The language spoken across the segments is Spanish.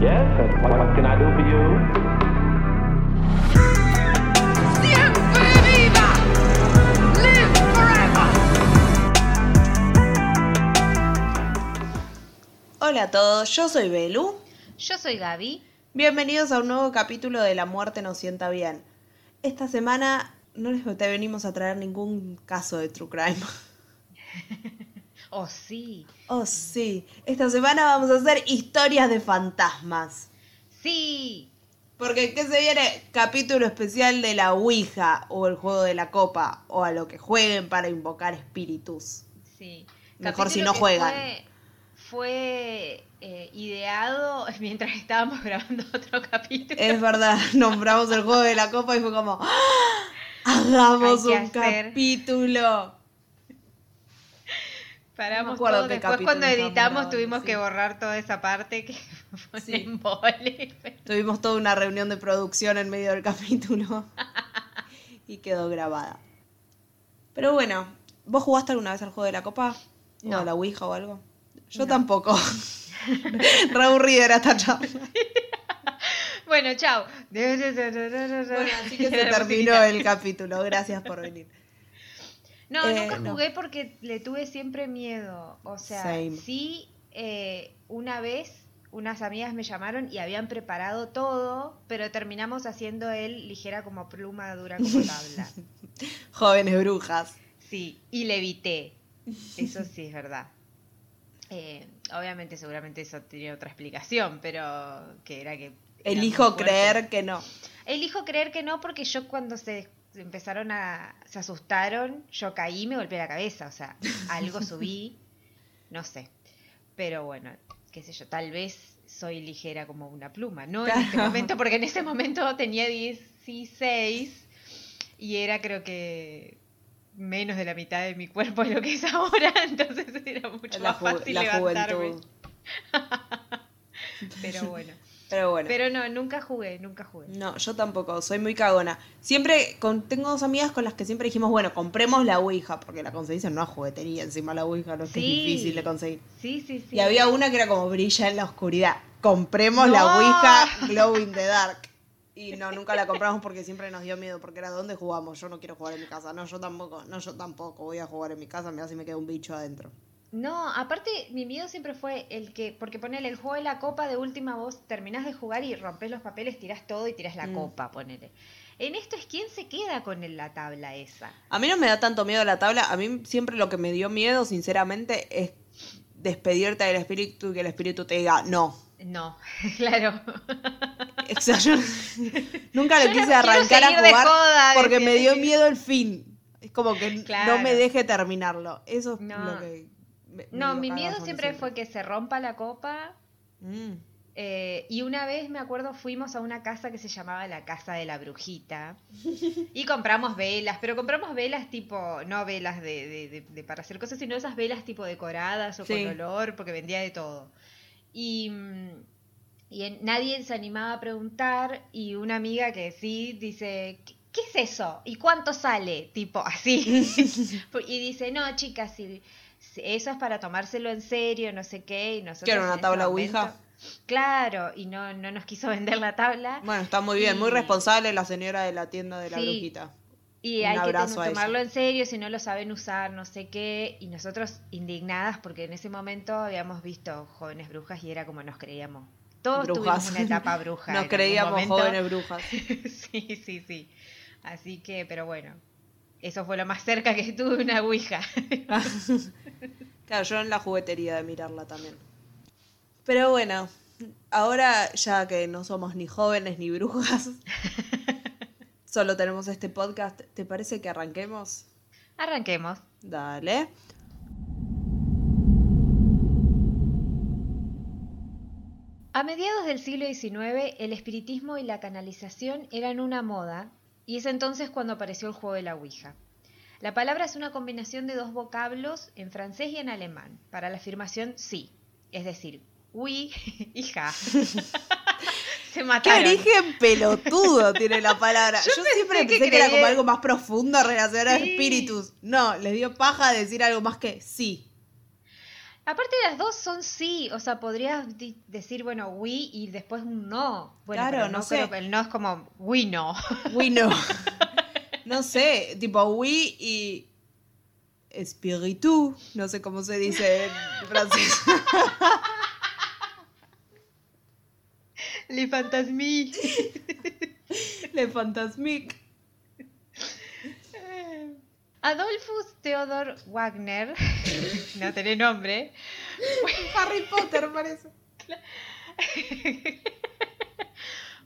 Yes, what, what can I do for you? ¡Siempre viva! ¡Live forever! Hola a todos, yo soy Belu. Yo soy Gaby. Bienvenidos a un nuevo capítulo de La muerte nos sienta bien. Esta semana no les venimos a traer ningún caso de true crime. Oh, sí. Oh, sí. Esta semana vamos a hacer historias de fantasmas. Sí. Porque, ¿qué se viene? Capítulo especial de la Ouija o el juego de la copa o a lo que jueguen para invocar espíritus. Sí. Mejor si no juegan. Fue, fue, eh, ideado mientras estábamos grabando otro capítulo. Es verdad, nombramos el juego de la copa y fue como, ¡Ah! hagamos un hacer. capítulo. Paramos no todo. Después cuando editamos tuvimos sí. que borrar toda esa parte que fue Sí. embole. Tuvimos toda una reunión de producción en medio del capítulo y quedó grabada. Pero bueno, ¿vos jugaste alguna vez al juego de la copa? ¿O No. a la Ouija o algo? Yo No. tampoco. Re aburrida era esta charla. Bueno, chao. Bueno, así que se terminó el capítulo. Gracias por venir. No, Eh, nunca no. jugué porque le tuve siempre miedo. O sea, Same. sí, eh, una vez unas amigas me llamaron y habían preparado todo, pero terminamos haciendo él ligera como pluma, dura como tabla. Jóvenes brujas. Sí, y le evité. Eso sí es verdad. Eh, obviamente, seguramente eso tenía otra explicación, pero que era que... era Elijo creer que no. Elijo creer que no porque yo cuando se empezaron a... se asustaron, yo caí me golpeé la cabeza, o sea, algo subí, no sé. Pero bueno, qué sé yo, tal vez soy ligera como una pluma, no en este momento, porque en ese momento tenía 16 y era creo que menos de la mitad de mi cuerpo de lo que es ahora, entonces era mucho La, más fácil la levantarme. juventud. Pero bueno. Pero bueno. Pero no, nunca jugué, nunca jugué. No, yo tampoco, soy muy cagona. Siempre, con, tengo dos amigas con las que siempre dijimos, bueno, compremos la Ouija, porque la conseguís en una juguetería, encima la Ouija no es que es difícil de conseguir. Sí, sí, sí. Y había una que era como brilla en la oscuridad. Compremos la. Ouija Glow in the Dark. Y no, nunca la compramos porque siempre nos dio miedo, porque era ¿dónde jugamos? Yo no quiero jugar en mi casa. No, yo tampoco, no, yo tampoco voy a jugar en mi casa, me da si me queda un bicho adentro. No, aparte mi miedo siempre fue el que, porque ponele el juego de la copa de última vos terminás de jugar y rompes los papeles, tirás todo y tirás la Mm. copa, ponele. En esto es quién se queda con la tabla esa. A mí no me da tanto miedo la tabla, a mí siempre lo que me dio miedo, sinceramente, es despedirte del espíritu y que el espíritu te diga no. No, claro. O sea, yo nunca no quise arrancar a jugar porque me dio miedo el fin. Es como que Claro. no me deje terminarlo. Eso es No. lo que. Me- No, mi miedo siempre fue que se rompa la copa. Mm. eh, y una vez me acuerdo fuimos a una casa que se llamaba la casa de la brujita y compramos velas, pero compramos velas tipo, no velas de, de- de- de para hacer cosas, sino esas velas tipo decoradas o Sí. con olor, porque vendía de todo. Y, mm, y en- nadie se animaba a preguntar y una amiga que sí dice, ¿qué, qué es eso? ¿Y cuánto sale? Tipo así. y dice, no, chicas, si eso es para tomárselo en serio, no sé qué. Y nosotros ¿Qué era, una tabla momento- Ouija? Claro, y no, no nos quiso vender la tabla. Bueno, está muy bien, muy responsable la señora de la tienda de la Sí. brujita. Y Un hay que tomarlo en serio si no lo saben usar, no sé qué. Y nosotros indignadas porque en ese momento habíamos visto jóvenes brujas y era como nos creíamos. Todos Brujas. tuvimos una etapa bruja. Nos creíamos jóvenes brujas. sí, sí, sí. Así que, pero bueno, eso fue lo más cerca que estuve de una ouija. Claro, yo en la juguetería de mirarla también. Pero bueno, ahora ya que no somos ni jóvenes ni brujas, solo tenemos este podcast, ¿te parece que arranquemos? Arranquemos. Dale. A mediados del siglo XIX, el espiritismo y la canalización eran una moda, y es entonces cuando apareció el juego de la Ouija. La palabra es una combinación de dos vocablos en francés y en alemán, para la afirmación sí, es decir, oui y ja. Se ¿Qué mataron. origen pelotudo tiene la palabra? Yo, Yo siempre pensé que era como algo más profundo relacionado a Sí. espíritus. No, les dio paja decir algo más que sí. Aparte las dos son sí, o sea, podrías decir, bueno, we y después un no. Bueno, Claro, pero no no sé. creo que el no es como we no. We no. no sé, tipo we y espíritu, no sé cómo se dice en francés. Le fantasmí. Le fantasmique. Adolphus Theodor Wagner, no tiene nombre, Harry Potter parece.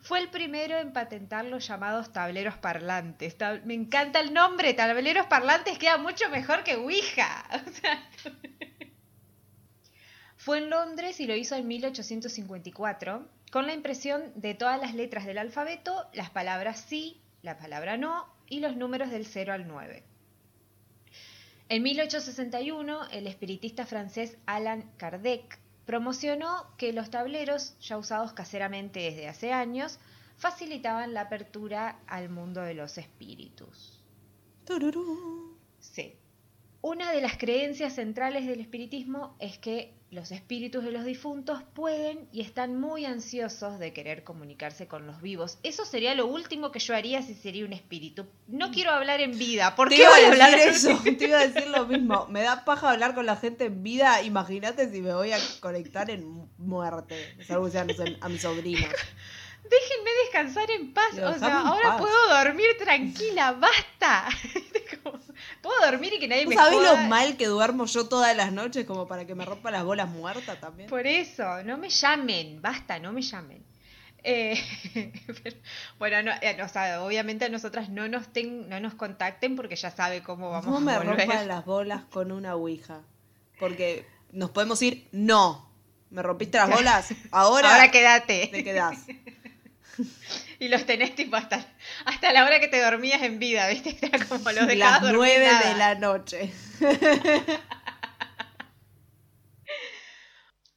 fue el primero en patentar los llamados tableros parlantes. Tab- Me encanta el nombre, tableros parlantes queda mucho mejor que Ouija. O sea, fue en Londres y lo hizo en 1854 con la impresión de todas las letras del alfabeto, las palabras sí, la palabra no y los números del 0 al 9. En 1861, el espiritista francés Alan Kardec promocionó que los tableros, ya usados caseramente desde hace años, facilitaban la apertura al mundo de los espíritus. Tururú. Sí. Una de las creencias centrales del espiritismo es que los espíritus de los difuntos pueden y están muy ansiosos de querer comunicarse con los vivos. Eso sería lo último que yo haría si sería un espíritu. No quiero hablar en vida. ¿Por Te qué voy a hablar eso, te iba a decir lo mismo. Me da paja hablar con la gente en vida. Imagínate si me voy a conectar en muerte. Es algo que sea, no sé, a mis sobrinos. Déjenme descansar en paz. O sea, ahora paz. puedo dormir tranquila. Basta. Como, puedo dormir y que nadie ¿Vos me sabés lo mal que duermo yo todas las noches como para que me rompa las bolas muertas también? Por eso, no me llamen, basta, no me llamen. Eh, pero, bueno, no, eh, o sea, obviamente a nosotras no nos, ten- no nos contacten porque ya sabe cómo vamos No me a volver. rompan las bolas con una ouija. Porque nos podemos ir, no. ¿Me rompiste las bolas? Ahora, Ahora quédate. te quedás. Y los tenés tipo hasta, hasta la hora que te dormías en vida, ¿viste? Era como los dejabas Las nueve de la noche.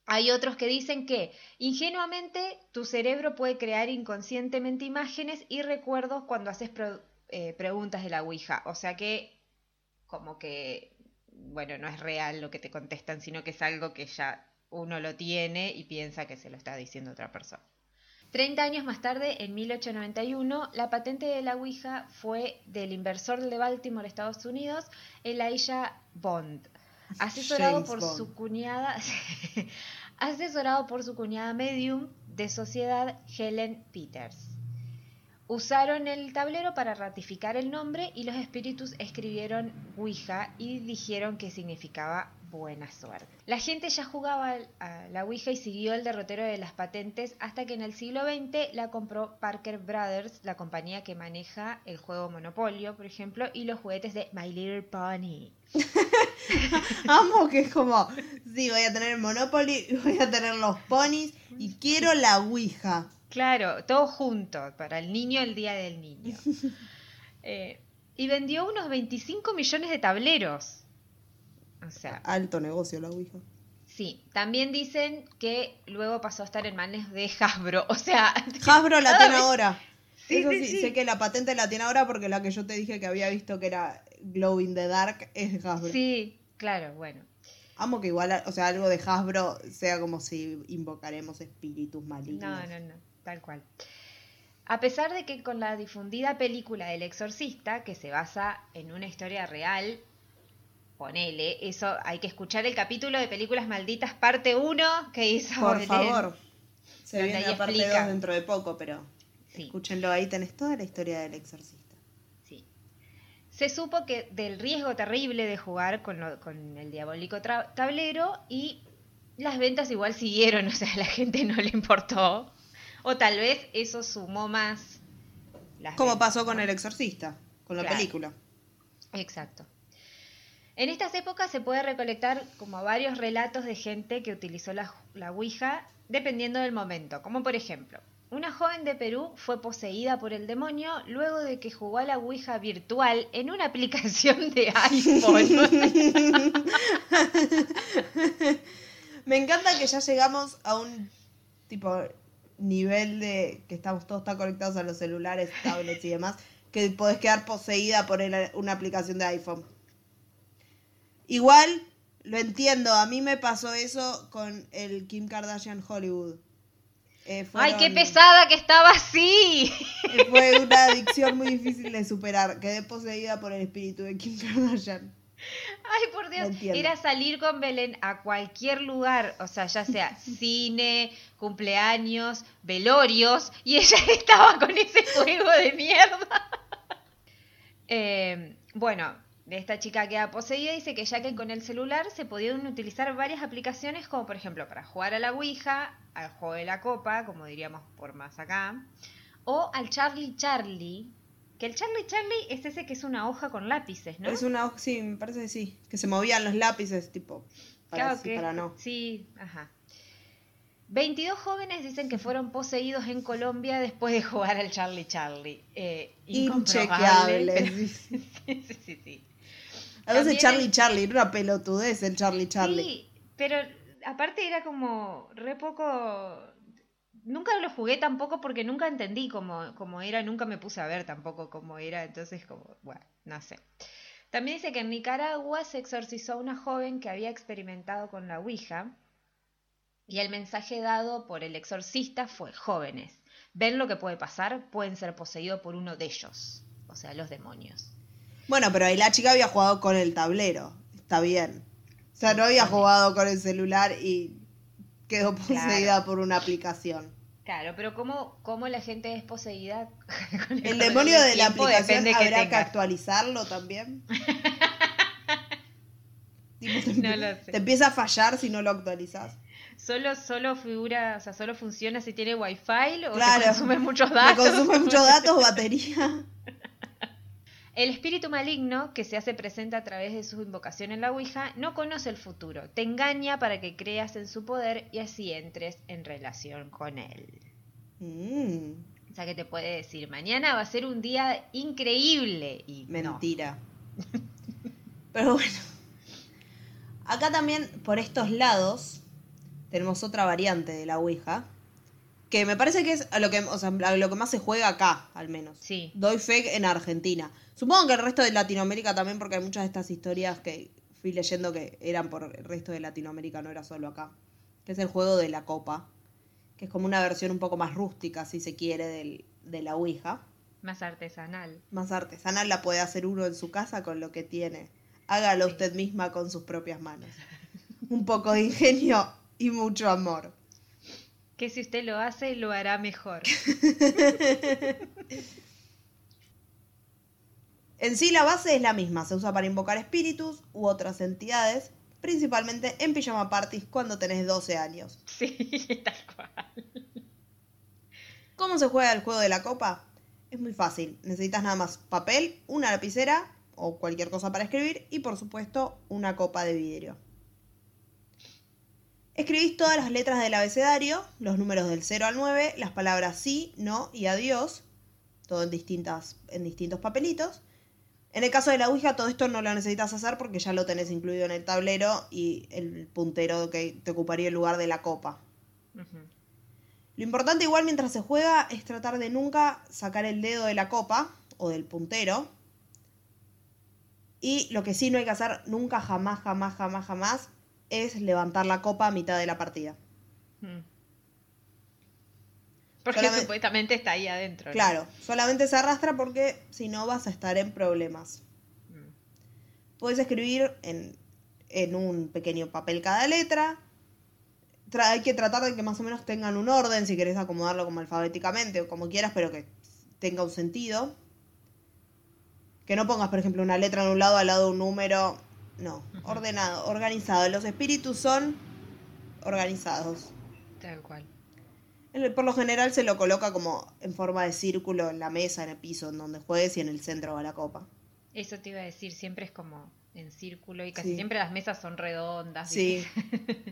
Hay otros que dicen que ingenuamente tu cerebro puede crear inconscientemente imágenes y recuerdos cuando haces pro- eh, preguntas de la Ouija. O sea que como que, bueno, no es real lo que te contestan, sino que es algo que ya uno lo tiene y piensa que se lo está diciendo otra persona. 30 años más tarde, en 1891, la patente de la Ouija fue del inversor de Baltimore, Estados Unidos, Elijah Bond, asesorado James por Bond. su cuñada, asesorado por su cuñada medium de sociedad Helen Peters. Usaron el tablero para ratificar el nombre y los espíritus escribieron Ouija y dijeron que significaba buena suerte. La gente ya jugaba a la Ouija y siguió el derrotero de las patentes hasta que en el siglo XX la compró Parker Brothers, la compañía que maneja el juego Monopolio, por ejemplo, y los juguetes de My Little Pony. Amo que es como, sí, voy a tener el Monopoly, voy a tener los ponis y quiero la ouija. Claro, todo junto, para el niño el día del niño. Eh, y vendió unos 25 millones de tableros. O sea, Alto negocio la ouija. sí. También dicen que luego pasó a estar en manos de Hasbro. O sea, Hasbro la tiene ahora. Sí, Eso sí, sí, sí. sé que la patente la tiene ahora porque la que yo te dije que había visto que era Glow in the Dark es de Hasbro. sí, claro, bueno. Amo que igual, o sea, algo de Hasbro sea como si invocaremos espíritus malignos. No, no, no, tal cual. A pesar de que con la difundida película El Exorcista, que se basa en una historia real, ponele, eso hay que escuchar el capítulo de Películas Malditas parte 1 que hizo Por Belén. favor. Se viene la parte explica. 2 dentro de poco, pero Sí. escúchenlo, ahí tenés toda la historia del exorcista. Sí. Se supo que del riesgo terrible de jugar con, lo- con el diabólico tablero y las ventas igual siguieron, o sea, a la gente no le importó. O tal vez eso sumó más. Como pasó con el exorcista, con la Claro. película. Exacto. En estas épocas se puede recolectar como varios relatos de gente que utilizó la, la Ouija dependiendo del momento. Como por ejemplo, una joven de Perú fue poseída por el demonio luego de que jugó a la Ouija virtual en una aplicación de iPhone. Me encanta que ya llegamos a un tipo nivel de que estamos todos tan conectados a los celulares, tablets y demás, que podés quedar poseída por una aplicación de iPhone. Igual, Lo entiendo, a mí me pasó eso con el Kim Kardashian Hollywood. Eh, ¡Ay, qué pesada que estaba así! eh, Fue una adicción muy difícil de superar. Quedé poseída por el espíritu de Kim Kardashian. Ay, por Dios, era salir con Belén a cualquier lugar, o sea, ya sea cine, cumpleaños, velorios, y ella estaba con ese fuego de mierda. Eh, bueno, esta chica queda poseída dice que ya que con el celular se podían utilizar varias aplicaciones, como por ejemplo para jugar a la Ouija, al juego de la copa, como diríamos por más acá, o al Charlie Charlie, que el Charlie Charlie es ese que es una hoja con lápices, ¿no? Es una hoja, sí, me parece que sí. Que se movían los lápices, tipo. Para Claro sí, que- para no. Sí, ajá. 22 jóvenes dicen que fueron poseídos en Colombia después de jugar al Charlie Charlie. Eh, Inchequeable. pero- sí, sí, sí, sí. A veces Charlie el- Charlie, era una pelotudez el Charlie Charlie. Sí, pero aparte era como re poco... Nunca lo jugué tampoco porque nunca entendí cómo, cómo era, nunca me puse a ver tampoco cómo era, entonces como, bueno, no sé. También dice que en Nicaragua se exorcizó a una joven que había experimentado con la Ouija y el mensaje dado por el exorcista fue, jóvenes, ven lo que puede pasar, pueden ser poseídos por uno de ellos, o sea, los demonios. Bueno, pero ahí la chica había jugado con el tablero. Está bien. O sea, no había jugado con el celular y quedó poseída Claro. por una aplicación. Claro, pero ¿cómo, cómo la gente es poseída? con El con demonio de la aplicación que habrá que tengas. actualizarlo también. Tipo, te, No empie- lo sé. te empieza a fallar si no lo actualizas. Solo, solo figura, o sea, solo funciona si tiene wifi o Claro. consume muchos Me datos. consume muchos datos, batería. El espíritu maligno, que se hace presente a través de su invocación en la Ouija, no conoce el futuro. Te engaña para que creas en su poder y así entres en relación con él. Mm, O sea que te puede decir, mañana va a ser un día increíble. Y no. mentira. Pero bueno. Acá también, por estos lados, tenemos otra variante de la Ouija. Que me parece que es a lo que, o sea, a lo que más se juega acá, al menos. Sí. Doy fe en Argentina. Supongo que el resto de Latinoamérica también, porque hay muchas de estas historias que fui leyendo que eran por el resto de Latinoamérica, no era solo acá. Que es el juego de la copa. Que es como una versión un poco más rústica, si se quiere, del, de la Ouija. Más artesanal. Más artesanal la puede hacer uno en su casa con lo que tiene. Hágalo usted misma con sus propias manos. Un poco de ingenio y mucho amor. Que si usted lo hace, lo hará mejor. En sí la base es la misma, se usa para invocar espíritus u otras entidades, principalmente en pijama parties cuando tenés 12 años. Sí, tal cual. ¿Cómo se juega el juego de la copa? Es muy fácil, necesitas nada más papel, una lapicera o cualquier cosa para escribir y por supuesto una copa de vidrio. Escribís todas las letras del abecedario, los números del 0 al 9, las palabras sí, no y adiós, todo en, distintas, en distintos papelitos. En el caso de la Ouija, todo esto no lo necesitas hacer porque ya lo tenés incluido en el tablero y el puntero que te ocuparía el lugar de la copa. Lo importante igual mientras se juega es tratar de nunca sacar el dedo de la copa o del puntero. Y lo que sí no hay que hacer nunca, jamás, jamás, jamás, jamás es levantar la copa a mitad de la partida. Mm. Porque Solamente- supuestamente está ahí adentro. ¿no? Claro, solamente se arrastra porque si no vas a estar en problemas. Mm. Puedes escribir en, en un pequeño papel cada letra. Tra- hay que tratar de que más o menos tengan un orden, si querés acomodarlo como alfabéticamente o como quieras, pero que tenga un sentido. Que no pongas, por ejemplo, una letra en un lado al lado de un número. No, ordenado, organizado. Los espíritus son organizados. Tal cual. Por lo general se lo coloca como en forma de círculo en la mesa, en el piso, en donde juegues y en el centro va la copa. Eso te iba a decir, siempre es como en círculo y casi Sí. siempre las mesas son redondas. Sí.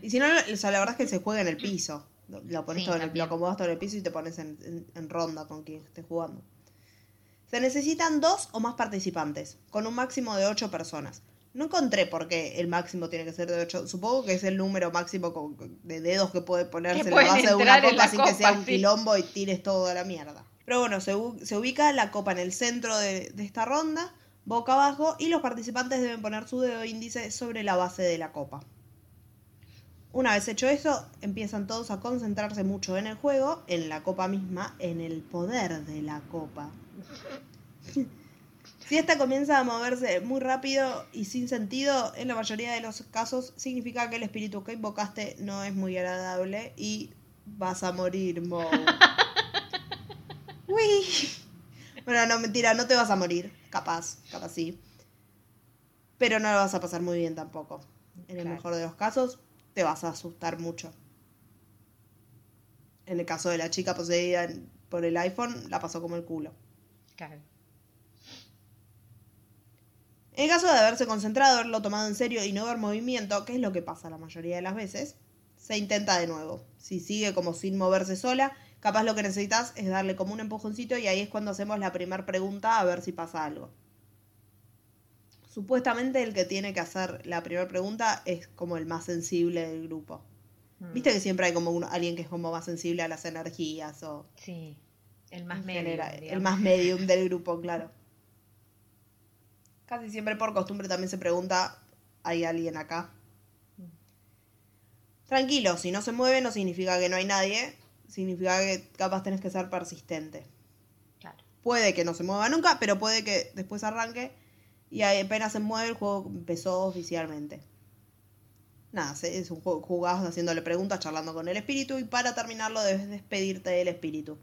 Y si no, o sea, la verdad es que se juega en el piso. Lo, pones Sí, todo en el, lo acomodas todo en el piso y te pones en, en- en ronda con quien esté jugando. Se necesitan dos o más participantes, con un máximo de ocho personas. No encontré por qué el máximo tiene que ser de ocho. Supongo que es el número máximo con- de dedos que puede ponerse la base de una copa sin que sea un sí. quilombo y tires todo a la mierda. Pero bueno, se ubica la copa en el centro de, de esta ronda, boca abajo y los participantes deben poner su dedo índice sobre la base de la copa. Una vez hecho eso, empiezan todos a concentrarse mucho en el juego, en la copa misma, en el poder de la copa. Si esta comienza a moverse muy rápido y sin sentido, en la mayoría de los casos significa que el espíritu que invocaste no es muy agradable y vas a morir, Mo. Uy. Bueno, no, mentira, no te vas a morir. Capaz, capaz sí. Pero no lo vas a pasar muy bien tampoco. En el mejor de los casos, te vas a asustar mucho. En el caso de la chica poseída por el iPhone, la pasó como el culo. Claro. En el caso de haberse concentrado, haberlo tomado en serio y no ver movimiento, que es lo que pasa la mayoría de las veces, se intenta de nuevo. Si sigue como sin moverse sola, capaz lo que necesitas es darle como un empujoncito y ahí es cuando hacemos la primera pregunta a ver si pasa algo. Supuestamente el que tiene que hacer la primera pregunta es como el más sensible del grupo. Mm. Viste que siempre hay como un- alguien que es como más sensible a las energías o Sí. El más general, el más medium del grupo, claro. Casi siempre por costumbre también se pregunta, ¿hay alguien acá? Tranquilo, si no se mueve no significa que no hay nadie, significa que capaz tenés que ser persistente. Claro. Puede que no se mueva nunca, pero puede que después arranque y apenas se mueve el juego empezó oficialmente. Nada, es un juego jugás haciéndole preguntas, charlando con el espíritu y para terminarlo debes despedirte del espíritu.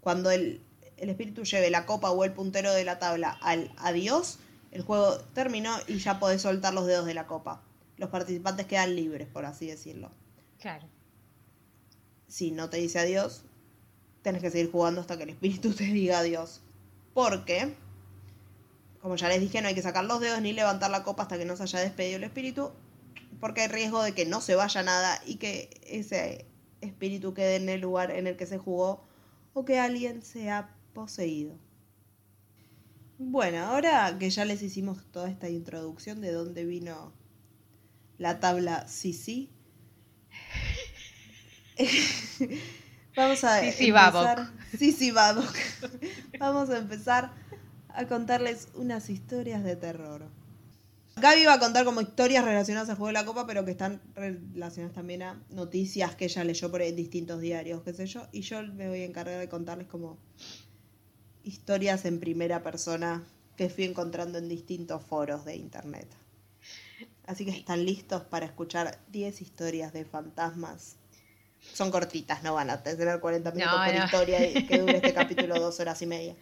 Cuando el, el espíritu lleve la copa o el puntero de la tabla al adiós, el juego terminó y ya podés soltar los dedos de la copa. Los participantes quedan libres, por así decirlo. Claro. Si no te dice adiós, tenés que seguir jugando hasta que el espíritu te diga adiós. Porque, como ya les dije, no hay que sacar los dedos ni levantar la copa hasta que no se haya despedido el espíritu, porque hay riesgo de que no se vaya nada y que ese espíritu quede en el lugar en el que se jugó o que alguien sea poseído. Bueno, ahora que ya les hicimos toda esta introducción de dónde vino la tabla Sisi, vamos a Sisi empezar. Sisi Babok. Vamos a empezar a contarles unas historias de terror. Gaby va a contar como historias relacionadas al juego de la copa, pero que están relacionadas también a noticias que ella leyó por distintos diarios, qué sé yo. Y yo me voy a encargar de contarles como historias en primera persona que fui encontrando en distintos foros de internet. Así que están listos para escuchar 10 historias de fantasmas. Son cortitas, no van a tener 40 minutos No, por no. historia y que dure este capítulo dos horas y media.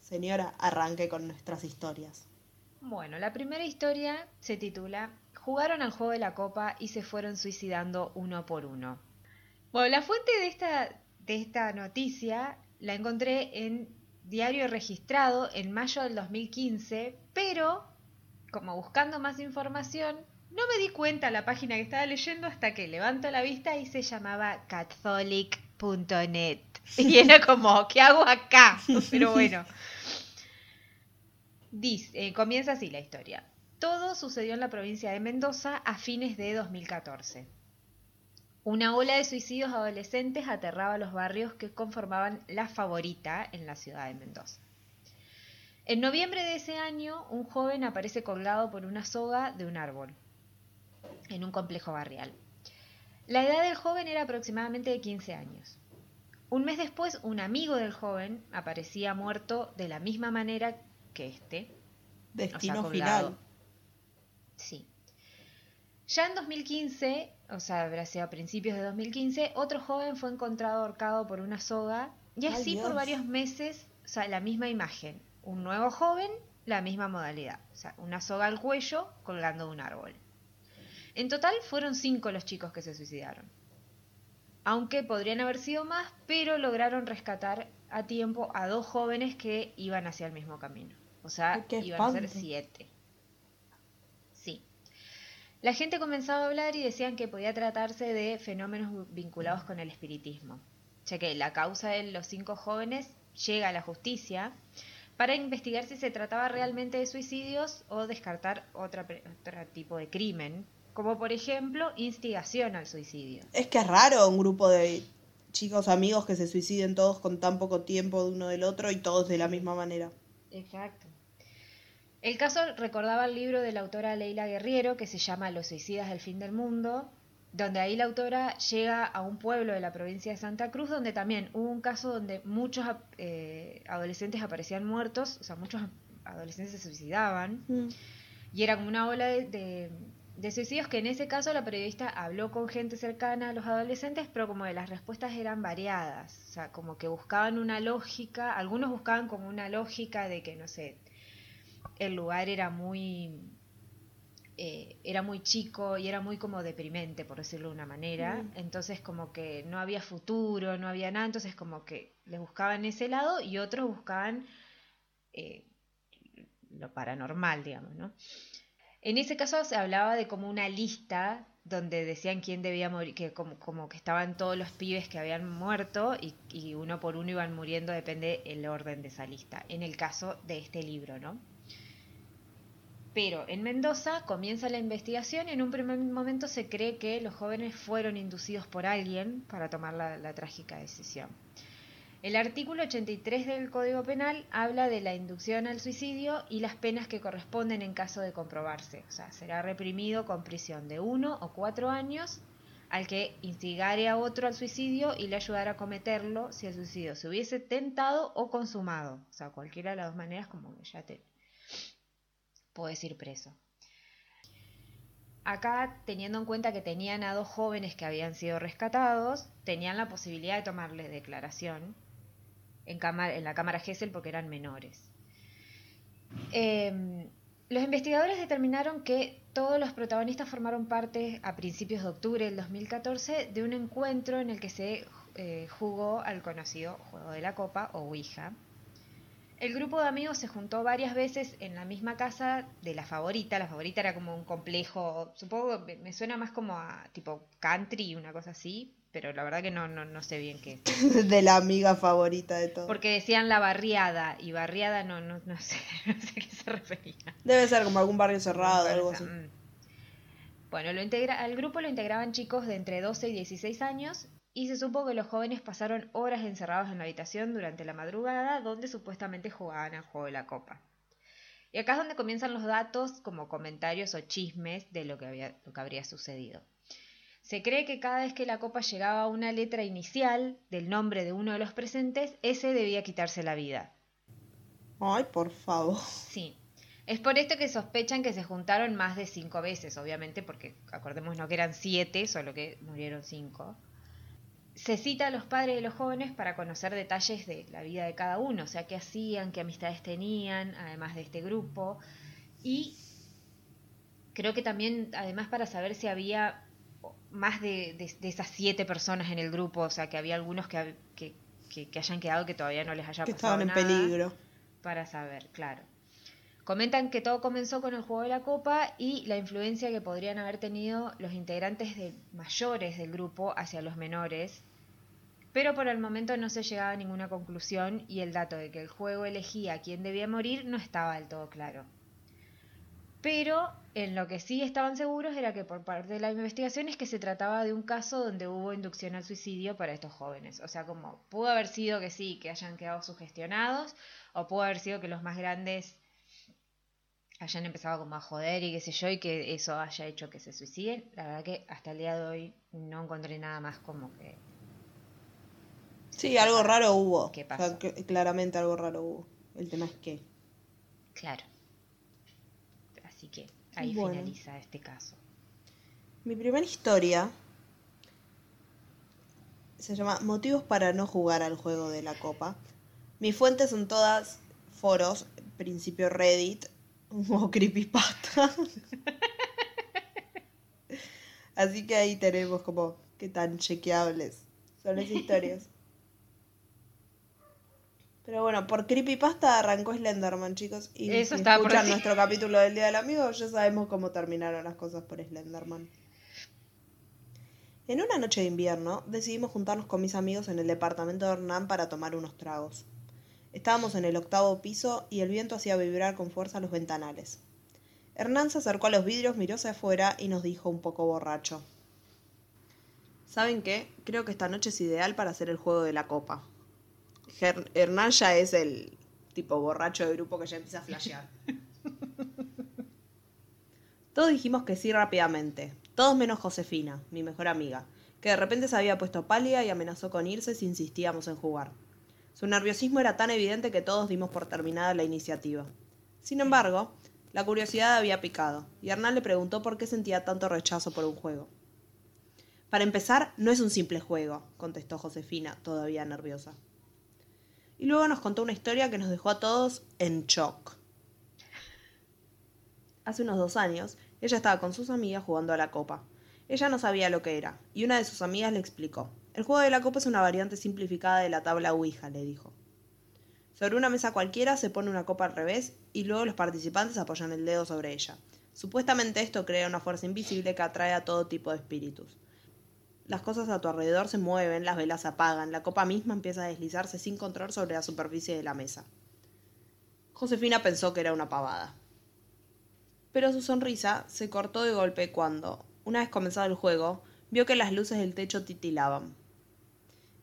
Señora, arranque con nuestras historias. Bueno, la primera historia se titula Jugaron al juego de la copa y se fueron suicidando uno por uno. Bueno, la fuente de esta, de esta noticia la encontré en Diario Registrado en mayo del 2015, pero como buscando más información, no me di cuenta la página que estaba leyendo hasta que levanto la vista y se llamaba catholic.net. Y era como, ¿qué hago acá? Pero bueno. Dice, eh, comienza así la historia. Todo sucedió en la provincia de Mendoza a fines de 2014. Una ola de suicidios adolescentes aterraba los barrios que conformaban la favorita en la ciudad de Mendoza. En noviembre de ese año, un joven aparece colgado por una soga de un árbol en un complejo barrial. La edad del joven era aproximadamente de 15 años. Un mes después, un amigo del joven aparecía muerto de la misma manera que este. Destino final. Sí. Ya en 2015, o sea, habrá sido a principios de 2015, otro joven fue encontrado ahorcado por una soga y así por varios meses, o sea, la misma imagen. Un nuevo joven, la misma modalidad. O sea, una soga al cuello colgando de un árbol. En total fueron cinco los chicos que se suicidaron. Aunque podrían haber sido más, pero lograron rescatar a tiempo a dos jóvenes que iban hacia el mismo camino. O sea, qué iban a ser siete. La gente comenzaba a hablar y decían que podía tratarse de fenómenos vinculados con el espiritismo, ya que la causa de los cinco jóvenes llega a la justicia para investigar si se trataba realmente de suicidios o descartar otra, otro tipo de crimen, como por ejemplo instigación al suicidio. Es que es raro un grupo de chicos amigos que se suiciden todos con tan poco tiempo de uno del otro y todos de la misma manera. Exacto. El caso recordaba el libro de la autora Leila Guerriero que se llama Los suicidas del fin del mundo, donde ahí la autora llega a un pueblo de la provincia de Santa Cruz donde también hubo un caso donde muchos eh, adolescentes aparecían muertos, o sea, muchos adolescentes se suicidaban, Mm. y era como una ola de, de- de suicidios que en ese caso la periodista habló con gente cercana a los adolescentes, pero como que las respuestas eran variadas, o sea, como que buscaban una lógica, algunos buscaban como una lógica de que, no sé, el lugar era muy eh, era muy chico y era muy como deprimente, por decirlo de una manera. Mm. Entonces como que no había futuro, no había nada, entonces como que les buscaban ese lado y otros buscaban eh, lo paranormal, digamos, ¿no? En ese caso se hablaba de como una lista donde decían quién debía morir, que como, como que estaban todos los pibes que habían muerto y, y uno por uno iban muriendo, depende el orden de esa lista, en el caso de este libro, ¿no? Pero en Mendoza comienza la investigación y en un primer momento se cree que los jóvenes fueron inducidos por alguien para tomar la, trágica decisión. El artículo 83 del Código Penal habla de la inducción al suicidio y las penas que corresponden en caso de comprobarse. O sea, será reprimido con prisión de uno o cuatro años al que instigare a otro al suicidio y le ayudara a cometerlo si el suicidio se hubiese tentado o consumado. O sea, cualquiera de las dos maneras, como ya te puedes ir preso. Acá, teniendo en cuenta que tenían a dos jóvenes que habían sido rescatados, tenían la posibilidad de tomarles declaración en, la Cámara Gesell porque eran menores. Eh, los investigadores determinaron que todos los protagonistas formaron parte a principios de octubre del 2014 de un encuentro en el que se eh, jugó al conocido Juego de la Copa o Ouija. El grupo de amigos se juntó varias veces en la misma casa de la favorita. La favorita era como un complejo, supongo que me suena más como a tipo country, una cosa así, pero la verdad que no, no, no sé bien qué de la amiga favorita de todos. Porque decían la barriada y barriada no, no, no sé, no sé a qué se refería. Debe ser como algún barrio cerrado o algo así. Mm. Bueno, lo integra al grupo lo integraban chicos de entre 12 y 16 años y se supo que los jóvenes pasaron horas encerrados en la habitación durante la madrugada donde supuestamente jugaban al juego de la copa. Y acá es donde comienzan los datos como comentarios o chismes de lo que, había, lo que habría sucedido. Se cree que cada vez que la copa llegaba a una letra inicial del nombre de uno de los presentes, ese debía quitarse la vida. Ay, por favor. Sí. Es por esto que sospechan que se juntaron más de cinco veces, obviamente, porque acordémonos que eran siete, solo que murieron cinco. Se cita a los padres de los jóvenes para conocer detalles de la vida de cada uno, o sea, qué hacían, qué amistades tenían, además de este grupo. Y creo que también, además, para saber si había más de, de- de esas siete personas en el grupo, o sea, que había algunos que, que, que- que hayan quedado que todavía no les haya Que pasado estaban en nada peligro. para saber, claro. Comentan que todo comenzó con el juego de la copa y la influencia que podrían haber tenido los integrantes de mayores del grupo hacia los menores, pero por el momento no se llegaba a ninguna conclusión y el dato de que el juego elegía a quién debía morir no estaba del todo claro. Pero en lo que sí estaban seguros era que por parte de la investigación es que se trataba de un caso donde hubo inducción al suicidio para estos jóvenes. O sea, como pudo haber sido que sí, que hayan quedado sugestionados, o pudo haber sido que los más grandes hayan empezado como a joder y qué sé yo, y que eso haya hecho que se suiciden. La verdad que hasta el día de hoy no encontré nada más como que... Sí, algo raro hubo. ¿Qué O sea, pasó? claramente algo raro hubo. El tema es que. Claro. Así que ahí Bueno. finaliza este caso. Mi primera historia se llama Motivos para no jugar al juego de la copa. Mis fuentes son todas foros, principio Reddit o creepypasta. Así que ahí tenemos como qué tan chequeables son las historias. Pero bueno, por creepypasta arrancó Slenderman, chicos. Y Eso si por escuchan nuestro capítulo del Día del Amigo, ya sabemos cómo terminaron las cosas por Slenderman. En una noche de invierno decidimos juntarnos con mis amigos en el departamento de Hernán para tomar unos tragos. Estábamos en el octavo piso y el viento hacía vibrar con fuerza los ventanales. Hernán se acercó a los vidrios, miró hacia afuera y nos dijo un poco borracho. ¿Saben qué? Creo que esta noche es ideal para hacer el juego de la copa. Her- Hernán ya es el tipo borracho de grupo que ya empieza a flashear. Todos dijimos que sí rápidamente, todos menos Josefina, mi mejor amiga, que de repente se había puesto pálida y amenazó con irse si insistíamos en jugar. Su nerviosismo era tan evidente que todos dimos por terminada la iniciativa. Sin embargo, la curiosidad había picado, y Hernán le preguntó por qué sentía tanto rechazo por un juego. Para empezar, no es un simple juego, contestó Josefina, todavía nerviosa. Y luego nos contó una historia que nos dejó a todos en shock. Hace unos dos años, ella estaba con sus amigas jugando a la copa. Ella no sabía lo que era, y una de sus amigas le explicó. El juego de la copa es una variante simplificada de la tabla Ouija, le dijo. Sobre una mesa cualquiera se pone una copa al revés y luego los participantes apoyan el dedo sobre ella. Supuestamente esto crea una fuerza invisible que atrae a todo tipo de espíritus. Las cosas a tu alrededor se mueven, las velas se apagan, la copa misma empieza a deslizarse sin control sobre la superficie de la mesa. Josefina pensó que era una pavada. Pero su sonrisa se cortó de golpe cuando, una vez comenzado el juego, vio que las luces del techo titilaban.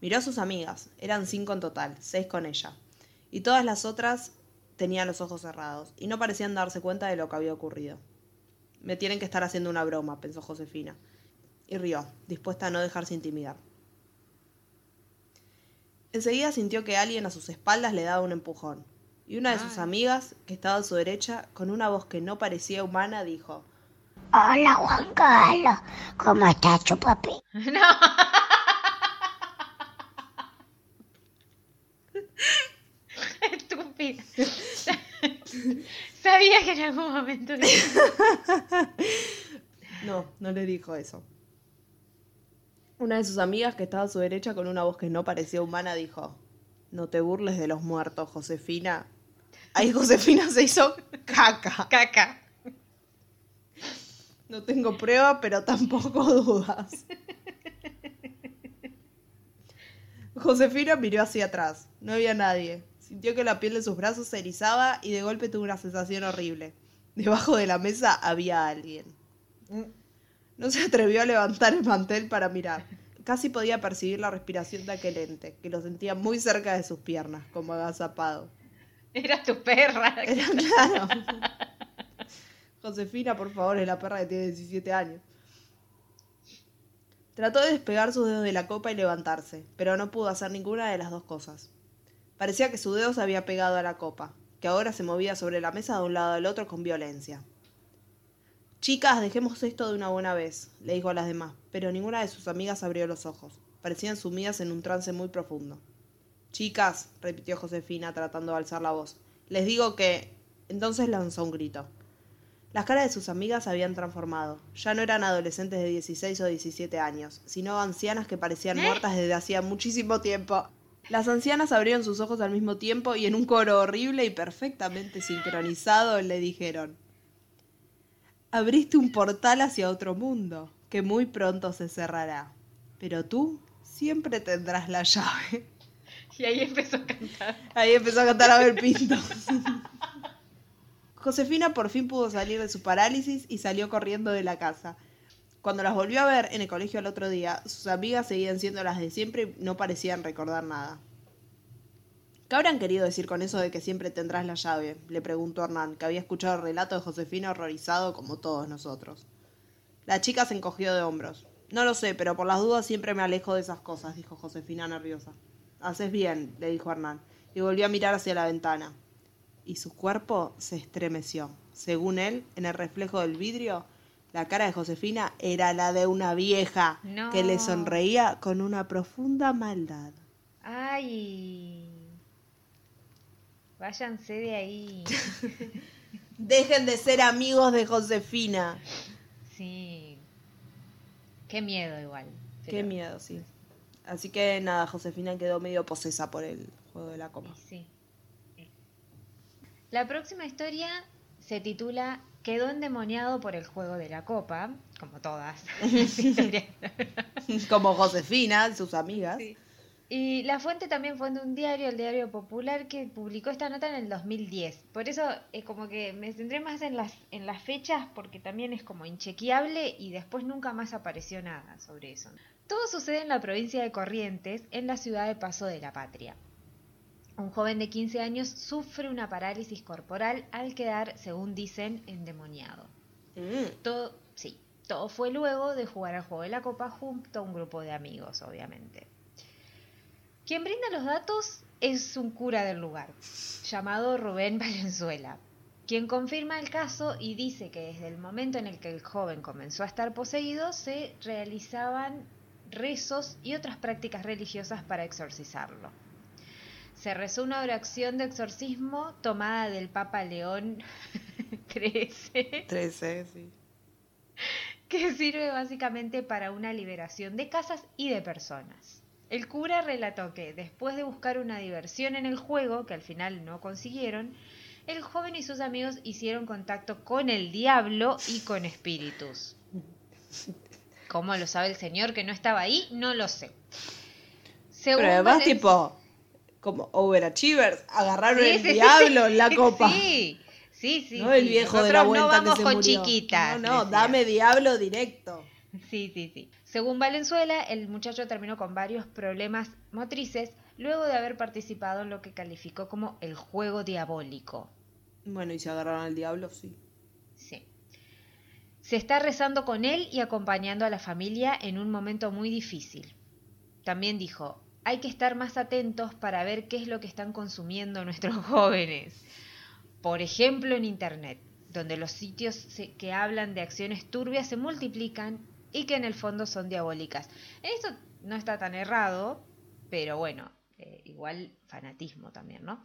Miró a sus amigas, eran cinco en total, seis con ella, y todas las otras tenían los ojos cerrados, y no parecían darse cuenta de lo que había ocurrido. Me tienen que estar haciendo una broma, pensó Josefina, y rió, dispuesta a no dejarse intimidar. Enseguida sintió que alguien a sus espaldas le daba un empujón, y una de sus amigas, que estaba a su derecha, con una voz que no parecía humana, dijo Hola Juan Carlos, ¿cómo estás, chupapi? No. Sabía que en algún momento. No, no le dijo eso. Una de sus amigas, que estaba a su derecha, con una voz que no parecía humana, dijo No te burles de los muertos, Josefina. Ahí Josefina se hizo caca. Caca. No tengo prueba, pero tampoco dudas. Josefina miró hacia atrás. No había nadie. Sintió que la piel de sus brazos se erizaba y de golpe tuvo una sensación horrible. Debajo de la mesa había alguien. No se atrevió a levantar el mantel para mirar. Casi podía percibir la respiración de aquel ente, que lo sentía muy cerca de sus piernas, como agazapado. Era tu perra. Era claro. Josefina, por favor, es la perra que tiene 17 años. Trató de despegar sus dedos de la copa y levantarse, pero no pudo hacer ninguna de las dos cosas. Parecía que su dedo se había pegado a la copa, que ahora se movía sobre la mesa de un lado al otro con violencia. Chicas, dejemos esto de una buena vez, le dijo a las demás, pero ninguna de sus amigas abrió los ojos. Parecían sumidas en un trance muy profundo. Chicas, repitió Josefina tratando de alzar la voz, les digo que... Entonces lanzó un grito. Las caras de sus amigas se habían transformado. Ya no eran adolescentes de 16 o 17 años, sino ancianas que parecían muertas desde hacía muchísimo tiempo. Las ancianas abrieron sus ojos al mismo tiempo y en un coro horrible y perfectamente sincronizado le dijeron Abriste un portal hacia otro mundo, que muy pronto se cerrará. Pero tú siempre tendrás la llave. Y ahí empezó a cantar. Ahí empezó a cantar a ver pinto. Josefina por fin pudo salir de su parálisis y salió corriendo de la casa. Cuando las volvió a ver en el colegio al otro día, sus amigas seguían siendo las de siempre y no parecían recordar nada. ¿Qué habrán querido decir con eso de que siempre tendrás la llave? le preguntó Hernán, que había escuchado el relato de Josefina horrorizado como todos nosotros. La chica se encogió de hombros. No lo sé, pero por las dudas siempre me alejo de esas cosas, dijo Josefina nerviosa. Haces bien, le dijo Hernán, y volvió a mirar hacia la ventana. Y su cuerpo se estremeció. Según él, en el reflejo del vidrio, la cara de Josefina era la de una vieja No. que le sonreía con una profunda maldad. Ay. Váyanse de ahí. Dejen de ser amigos de Josefina. Sí. Qué miedo igual. Qué miedo, sí. Así que nada, Josefina quedó medio posesa por el juego de la copa. Sí. La próxima historia se titula Quedó endemoniado por el juego de la copa, como todas. Como Josefina sus amigas. Sí. Y la fuente también fue de un diario, el Diario Popular, que publicó esta nota en el 2010. Por eso es como que me centré más en las, en las fechas porque también es como inchequeable y después nunca más apareció nada sobre eso. Todo sucede en la provincia de Corrientes, en la ciudad de Paso de la Patria. Un joven de 15 años sufre una parálisis corporal al quedar, según dicen, endemoniado. Mm. Todo, sí, todo fue luego de jugar al juego de la copa junto a un grupo de amigos, obviamente. Quien brinda los datos es un cura del lugar, llamado Rubén Valenzuela, quien confirma el caso y dice que desde el momento en el que el joven comenzó a estar poseído se realizaban rezos y otras prácticas religiosas para exorcizarlo. Se rezó una oración de exorcismo tomada del Papa León XIII 13, sí. que sirve básicamente para una liberación de casas y de personas. El cura relató que después de buscar una diversión en el juego, que al final no consiguieron, el joven y sus amigos hicieron contacto con el diablo y con espíritus. ¿Cómo lo sabe el señor que no estaba ahí? No lo sé. Según Pero además, tipo, como overachievers, agarraron Sí, el sí, diablo en la copa. Sí, sí, sí. no el viejo de la Nosotros vuelta no vamos que se con murió. chiquitas. No, no, dame diablo directo. Sí, sí, sí. Según Valenzuela, el muchacho terminó con varios problemas motrices luego de haber participado en lo que calificó como el juego diabólico. Bueno, y si agarraron al diablo, sí. Sí. Se está rezando con él y acompañando a la familia en un momento muy difícil. También dijo, hay que estar más atentos para ver qué es lo que están consumiendo nuestros jóvenes. Por ejemplo, en Internet, donde los sitios que hablan de acciones turbias se multiplican y que en el fondo son diabólicas. Esto no está tan errado, pero bueno, eh, igual fanatismo también, ¿no?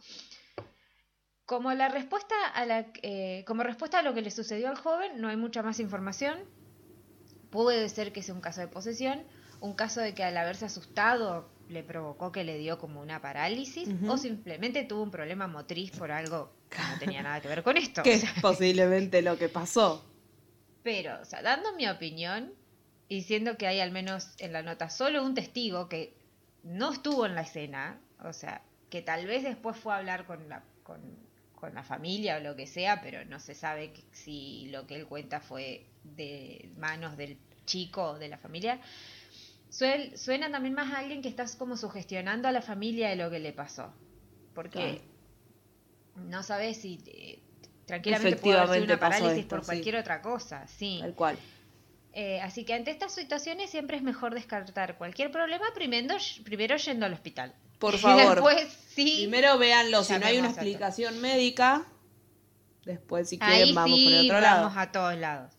Eh, como respuesta a lo que le sucedió al joven, no hay mucha más información. Puede ser que sea un caso de posesión, un caso de que al haberse asustado le provocó que le dio como una parálisis, o simplemente tuvo un problema motriz por algo que no tenía nada que ver con esto. Que O es posiblemente lo que pasó. pero, o sea, dando mi opinión y siendo que hay al menos en la nota solo un testigo que no estuvo en la escena, o sea, que tal vez después fue a hablar con la, con, con la familia o lo que sea, pero no se sabe que- si lo que él cuenta fue de manos del chico o de la familia. Suena también más a alguien que estás como sugestionando a la familia de lo que le pasó. Porque no sabes si eh, tranquilamente puede haber sido una parálisis esto, por sí. cualquier otra cosa, sí. Tal cual. Eh, así que ante estas situaciones siempre es mejor descartar cualquier problema primero, primero yendo al hospital. Por favor. después sí. Primero véanlo, si no hay una explicación médica. Después, si quieren, Ahí vamos sí por el otro lado. vamos a todos lados.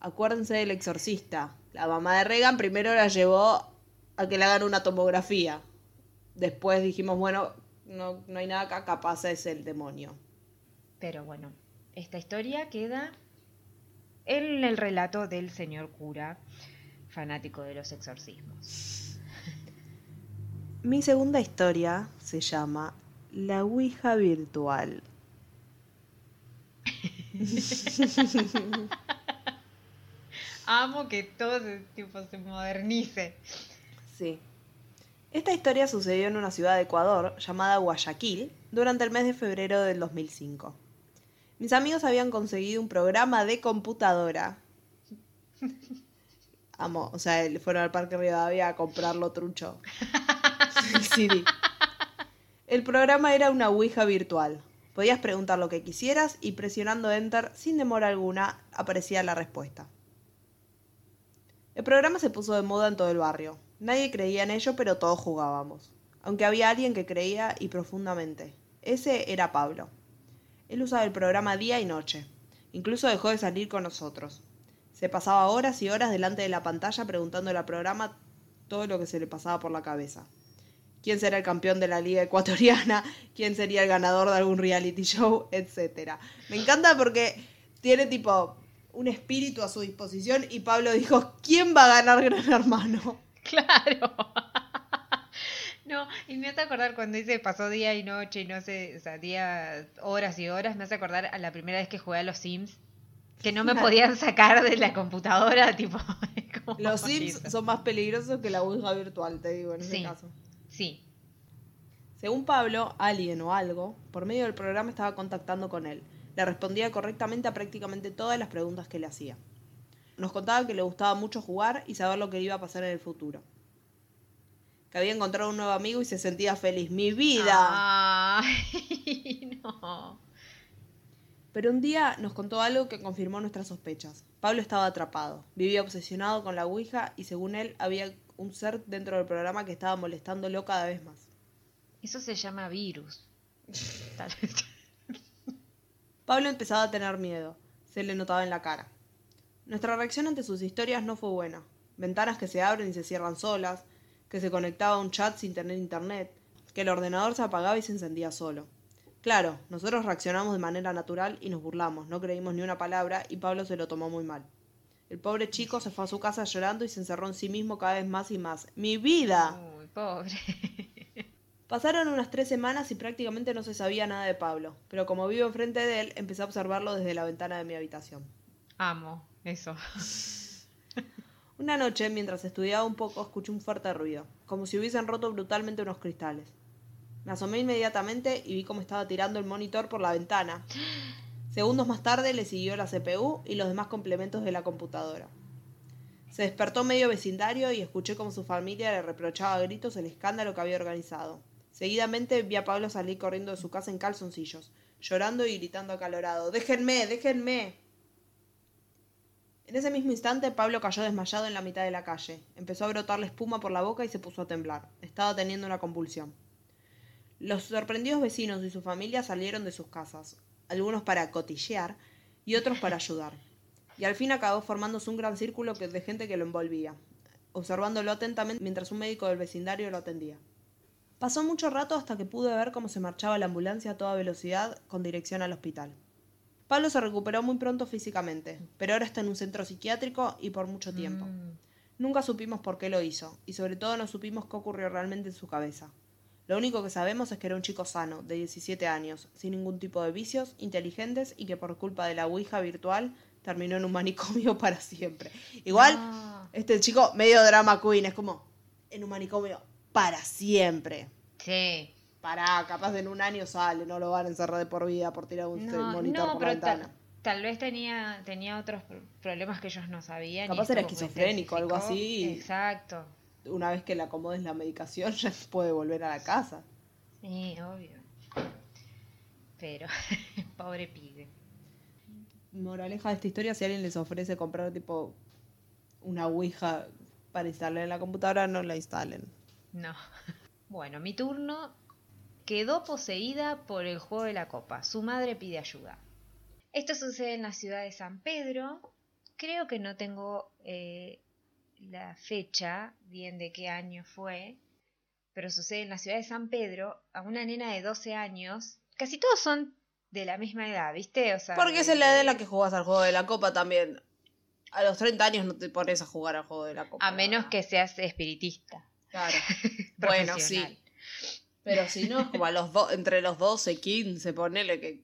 Acuérdense del exorcista. La mamá de Reagan primero la llevó a que le hagan una tomografía. Después dijimos, bueno, no, no hay nada acá, capaz es el demonio. Pero bueno, esta historia queda en el relato del señor cura, fanático de los exorcismos. Mi segunda historia se llama La Ouija Virtual. Amo que todo ese tipo se modernice. Sí. Esta historia sucedió en una ciudad de Ecuador llamada Guayaquil durante el mes de febrero del 2005. Mis amigos habían conseguido un programa de computadora. Amo, o sea, fueron al Parque Rivadavia a comprarlo trucho. El programa era una Ouija virtual. Podías preguntar lo que quisieras y presionando Enter, sin demora alguna, aparecía la respuesta. El programa se puso de moda en todo el barrio. Nadie creía en ello, pero todos jugábamos. Aunque había alguien que creía y profundamente. Ese era Pablo. Él usaba el programa día y noche. Incluso dejó de salir con nosotros. Se pasaba horas y horas delante de la pantalla preguntándole al programa todo lo que se le pasaba por la cabeza. ¿Quién será el campeón de la liga ecuatoriana? ¿Quién sería el ganador de algún reality show? Etcétera. Me encanta porque tiene tipo un espíritu a su disposición y Pablo dijo, ¿quién va a ganar Gran Hermano? Claro. No, y me hace acordar cuando dice pasó día y noche y no sé, o sea, días, horas y horas, me hace acordar a la primera vez que jugué a los Sims, que no me podían sacar de la computadora, tipo... Los Sims son más peligrosos que la Ouija virtual, te digo, en ese Sí. caso. Sí, Según Pablo, alguien o algo, por medio del programa estaba contactando con él. Le respondía correctamente a prácticamente todas las preguntas que le hacía. Nos contaba que le gustaba mucho jugar y saber lo que iba a pasar en el futuro. Que había encontrado un nuevo amigo y se sentía feliz. ¡Mi vida! Ay, no. Pero un día nos contó algo que confirmó nuestras sospechas. Pablo estaba atrapado, vivía obsesionado con la Ouija y según él había un ser dentro del programa que estaba molestándolo cada vez más. Eso se llama virus. Pablo empezaba a tener miedo, se le notaba en la cara. Nuestra reacción ante sus historias no fue buena. Ventanas que se abren y se cierran solas, que se conectaba a un chat sin tener internet, que el ordenador se apagaba y se encendía solo. Claro, nosotros reaccionamos de manera natural y nos burlamos, no creímos ni una palabra y Pablo se lo tomó muy mal. El pobre chico se fue a su casa llorando y se encerró en sí mismo cada vez más y más. ¡Mi vida! Uy, pobre. Pasaron unas tres semanas y prácticamente no se sabía nada de Pablo, pero como vivo enfrente de él, empecé a observarlo desde la ventana de mi habitación. Amo eso. Una noche, mientras estudiaba un poco, escuché un fuerte ruido, como si hubiesen roto brutalmente unos cristales. Me asomé inmediatamente y vi cómo estaba tirando el monitor por la ventana. Segundos más tarde le siguió la CPU y los demás complementos de la computadora. Se despertó medio vecindario y escuché cómo su familia le reprochaba a gritos el escándalo que había organizado. Seguidamente vi a Pablo salir corriendo de su casa en calzoncillos, llorando y gritando acalorado ¡Déjenme! ¡Déjenme! En ese mismo instante Pablo cayó desmayado en la mitad de la calle. Empezó a brotarle espuma por la boca y se puso a temblar. Estaba teniendo una convulsión. Los sorprendidos vecinos y su familia salieron de sus casas, algunos para cotillear y otros para ayudar. Y al fin acabó formándose un gran círculo de gente que lo envolvía, observándolo atentamente mientras un médico del vecindario lo atendía. Pasó mucho rato hasta que pude ver cómo se marchaba la ambulancia a toda velocidad con dirección al hospital. Pablo se recuperó muy pronto físicamente, pero ahora está en un centro psiquiátrico y por mucho tiempo. Mm. Nunca supimos por qué lo hizo, y sobre todo no supimos qué ocurrió realmente en su cabeza. Lo único que sabemos es que era un chico sano, de 17 años, sin ningún tipo de vicios, inteligentes y que por culpa de la Ouija virtual terminó en un manicomio para siempre. Igual, No. este chico medio drama queen, es como en un manicomio para siempre. Sí. Pará, capaz en un año sale, no lo van a encerrar de por vida por tirar un No, monitor no, por la pero ventana. tal vez tenía, tenía otros pro- problemas que ellos no sabían. Capaz era esquizofrénico, algo así. Exacto. Una vez que le acomodes la medicación ya puede volver a la casa. Sí, obvio. Pero, pobre pibe. Moraleja de esta historia, si alguien les ofrece comprar tipo una Ouija para instalar en la computadora, no la instalen. No. Bueno, mi turno quedó poseída por el juego de la copa. Su madre pide ayuda. Esto sucede en la ciudad de San Pedro. Creo que no tengo eh, la fecha bien de qué año fue, pero sucede en la ciudad de San Pedro a una nena de 12 años. Casi todos son de la misma edad, ¿viste? O sea, Porque es la edad en la que jugás al juego de la copa también. A los 30 años no te pones a jugar al juego de la copa. A menos que seas espiritista. Claro. bueno, sí. profesional. Pero si no, es como a los do- entre los 12 y 15, ponele que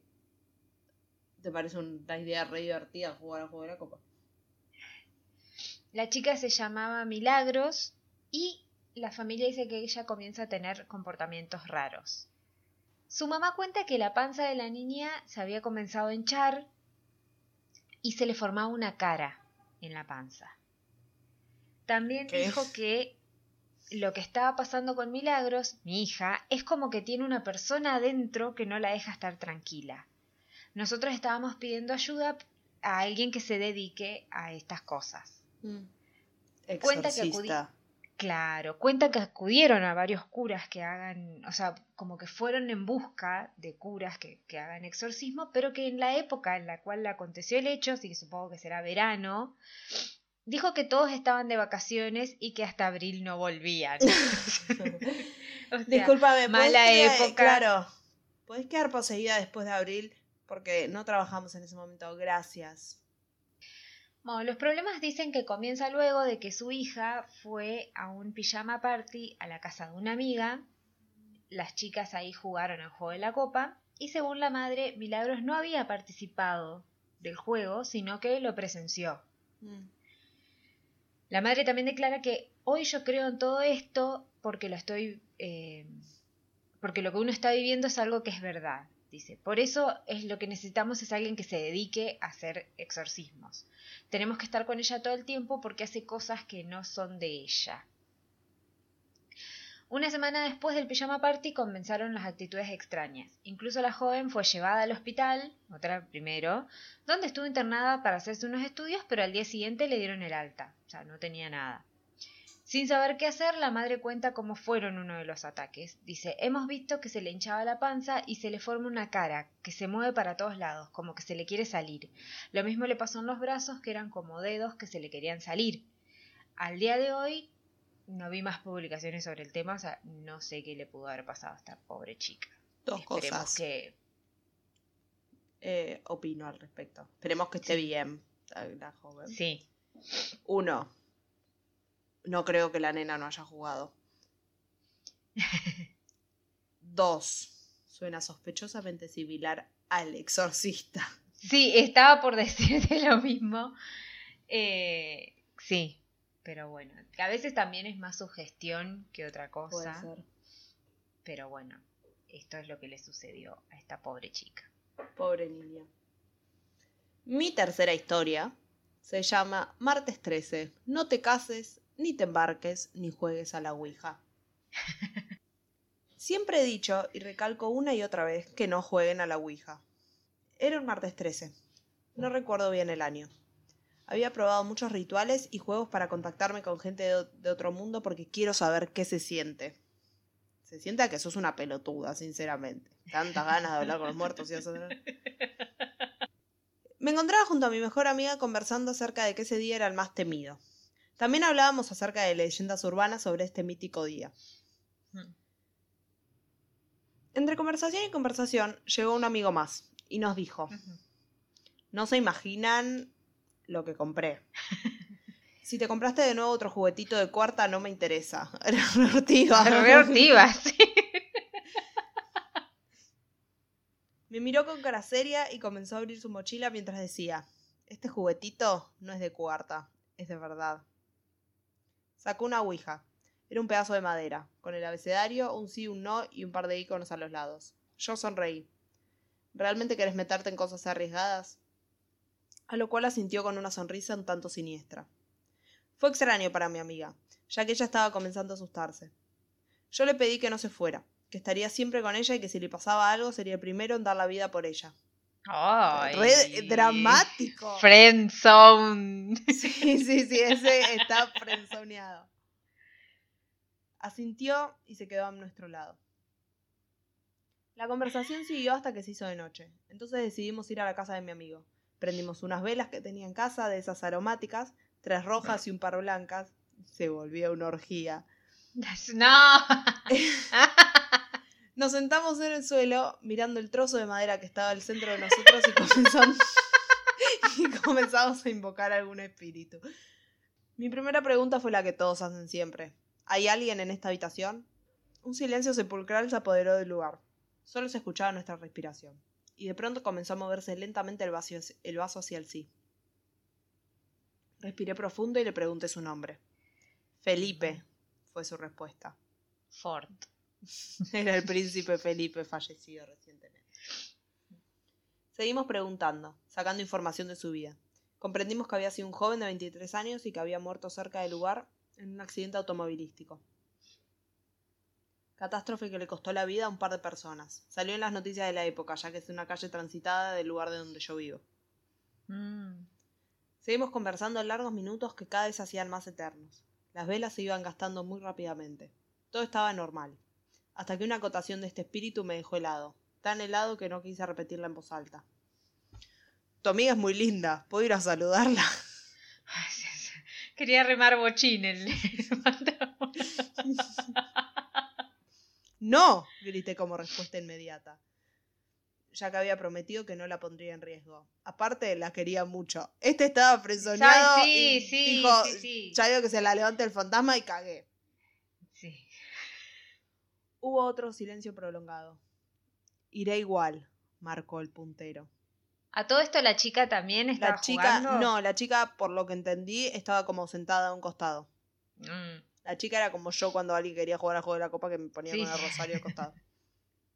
te parece una idea re divertida jugar al juego de la copa. La chica se llamaba Milagros y la familia dice que ella comienza a tener comportamientos raros. Su mamá cuenta que la panza de la niña se había comenzado a hinchar y se le formaba una cara en la panza. También ¿Qué? dijo que lo que estaba pasando con Milagros, mi hija, es como que tiene una persona adentro que no la deja estar tranquila. Nosotros estábamos pidiendo ayuda a alguien que se dedique a estas cosas. Cuenta que acudí- Exorcista. Claro, cuenta que acudieron a varios curas que hagan, o sea, como que fueron en busca de curas que, que hagan exorcismo, pero que en la época en la cual aconteció el hecho, así que supongo que será verano, dijo que todos estaban de vacaciones y que hasta abril no volvían. O sea, Discúlpame, ¿podés mala quedar- época. Claro. Podés quedar poseída después de abril porque no trabajamos en ese momento. Gracias. Bueno, los problemas dicen que comienza luego de que su hija fue a un pijama party a la casa de una amiga. Las chicas ahí jugaron el juego de la copa y según la madre, Milagros no había participado del juego, sino que lo presenció. Mm. La madre también declara que hoy yo creo en todo esto porque lo estoy, eh, porque lo que uno está viviendo es algo que es verdad. Dice, por eso es lo que necesitamos es alguien que se dedique a hacer exorcismos. Tenemos que estar con ella todo el tiempo porque hace cosas que no son de ella. Una semana después del pijama party comenzaron las actitudes extrañas. Incluso la joven fue llevada al hospital, otra primero, donde estuvo internada para hacerse unos estudios, pero al día siguiente le dieron el alta. Sea, no tenía nada. Sin saber qué hacer, la madre cuenta cómo fueron uno de los ataques. Dice, hemos visto que se le hinchaba la panza y se le forma una cara, que se mueve para todos lados, como que se le quiere salir. Lo mismo le pasó en los brazos, que eran como dedos que se le querían salir. Al día de hoy no vi más publicaciones sobre el tema, o sea, no sé qué le pudo haber pasado a esta pobre chica. Dos Esperemos cosas. que Eh, opino al respecto. Esperemos que esté bien la joven. sí. Uno, no creo que la nena no haya jugado. Dos, suena sospechosamente similar al exorcista. Sí, estaba por decirte lo mismo. Eh, sí, pero bueno, a veces también es más sugestión que otra Puede cosa. ser. Pero bueno, esto es lo que le sucedió a esta pobre chica. Pobre niña. Mi tercera historia se llama Martes 13. No te cases, ni te embarques, ni juegues a la Ouija. Siempre he dicho y recalco una y otra vez que no jueguen a la Ouija. Era un martes 13. No recuerdo bien el año. Había probado muchos rituales y juegos para contactarme con gente de, otro mundo porque quiero saber qué se siente. Se siente a que sos una pelotuda, sinceramente. Tantas ganas de hablar con los muertos y hacer... Me encontraba junto a mi mejor amiga conversando acerca de que ese día era el más temido. También hablábamos acerca de leyendas urbanas sobre este mítico día. Entre conversación y conversación llegó un amigo más y nos dijo, no se imaginan lo que compré. Si te compraste de nuevo otro juguetito de cuarta, no me interesa. Era re ortiva. Re hortiva, sí. Me miró con cara seria y comenzó a abrir su mochila mientras decía, este juguetito no es de cuarta, es de verdad. Sacó una ouija. Era un pedazo de madera, con el abecedario, un sí, un no y un par de iconos a los lados. Yo sonreí. ¿Realmente querés meterte en cosas arriesgadas? A lo cual asintió con una sonrisa un tanto siniestra. Fue extraño para mi amiga, ya que ella estaba comenzando a asustarse. Yo le pedí que no se fuera, que estaría siempre con ella y que si le pasaba algo sería el primero en dar la vida por ella. Ay. Re dramático. Friendzone. Sí, sí, sí, ese está frenzoneado. Asintió y se quedó a nuestro lado. La conversación siguió hasta que se hizo de noche. Entonces decidimos ir a la casa de mi amigo. Prendimos unas velas que tenía en casa, de esas aromáticas, tres rojas y un par blancas. Se volvió una orgía. No. Nos sentamos en el suelo, mirando el trozo de madera que estaba al centro de nosotros y comenzamos, y comenzamos a invocar algún espíritu. Mi primera pregunta fue la que todos hacen siempre. ¿Hay alguien en esta habitación? Un silencio sepulcral se apoderó del lugar. Solo se escuchaba nuestra respiración. Y de pronto comenzó a moverse lentamente el el vaso hacia el sí. Respiré profundo y le pregunté su nombre. Felipe, fue su respuesta. Ford. Era el príncipe Felipe fallecido recientemente. Seguimos preguntando, sacando información de su vida. Comprendimos que había sido un joven de 23 años y que había muerto cerca del lugar en un accidente automovilístico. Catástrofe que le costó la vida a un par de personas. Salió en las noticias de la época, ya que es una calle transitada del lugar de donde yo vivo. Mm. Seguimos conversando en largos minutos que cada vez se hacían más eternos. Las velas se iban gastando muy rápidamente. Todo estaba normal. Hasta que una acotación de este espíritu me dejó helado. Tan helado que no quise repetirla en voz alta. Tu amiga es muy linda. ¿Puedo ir a saludarla? Ay, sí, sí. Quería remar bochín el. ¡No! grité como respuesta inmediata. Ya que había prometido que no la pondría en riesgo. Aparte, la quería mucho. Este estaba frenzoneado Ay, sí, y sí, dijo, sí, sí. ya veo que se la levanta el fantasma y cagué. Hubo otro silencio prolongado. Iré igual, marcó el puntero. A todo esto la chica también estaba La chica, jugando. no, la chica, por lo que entendí, estaba como sentada a un costado. Mm. La chica era como yo cuando alguien quería jugar al juego de la copa que me ponía Sí. con el rosario al costado.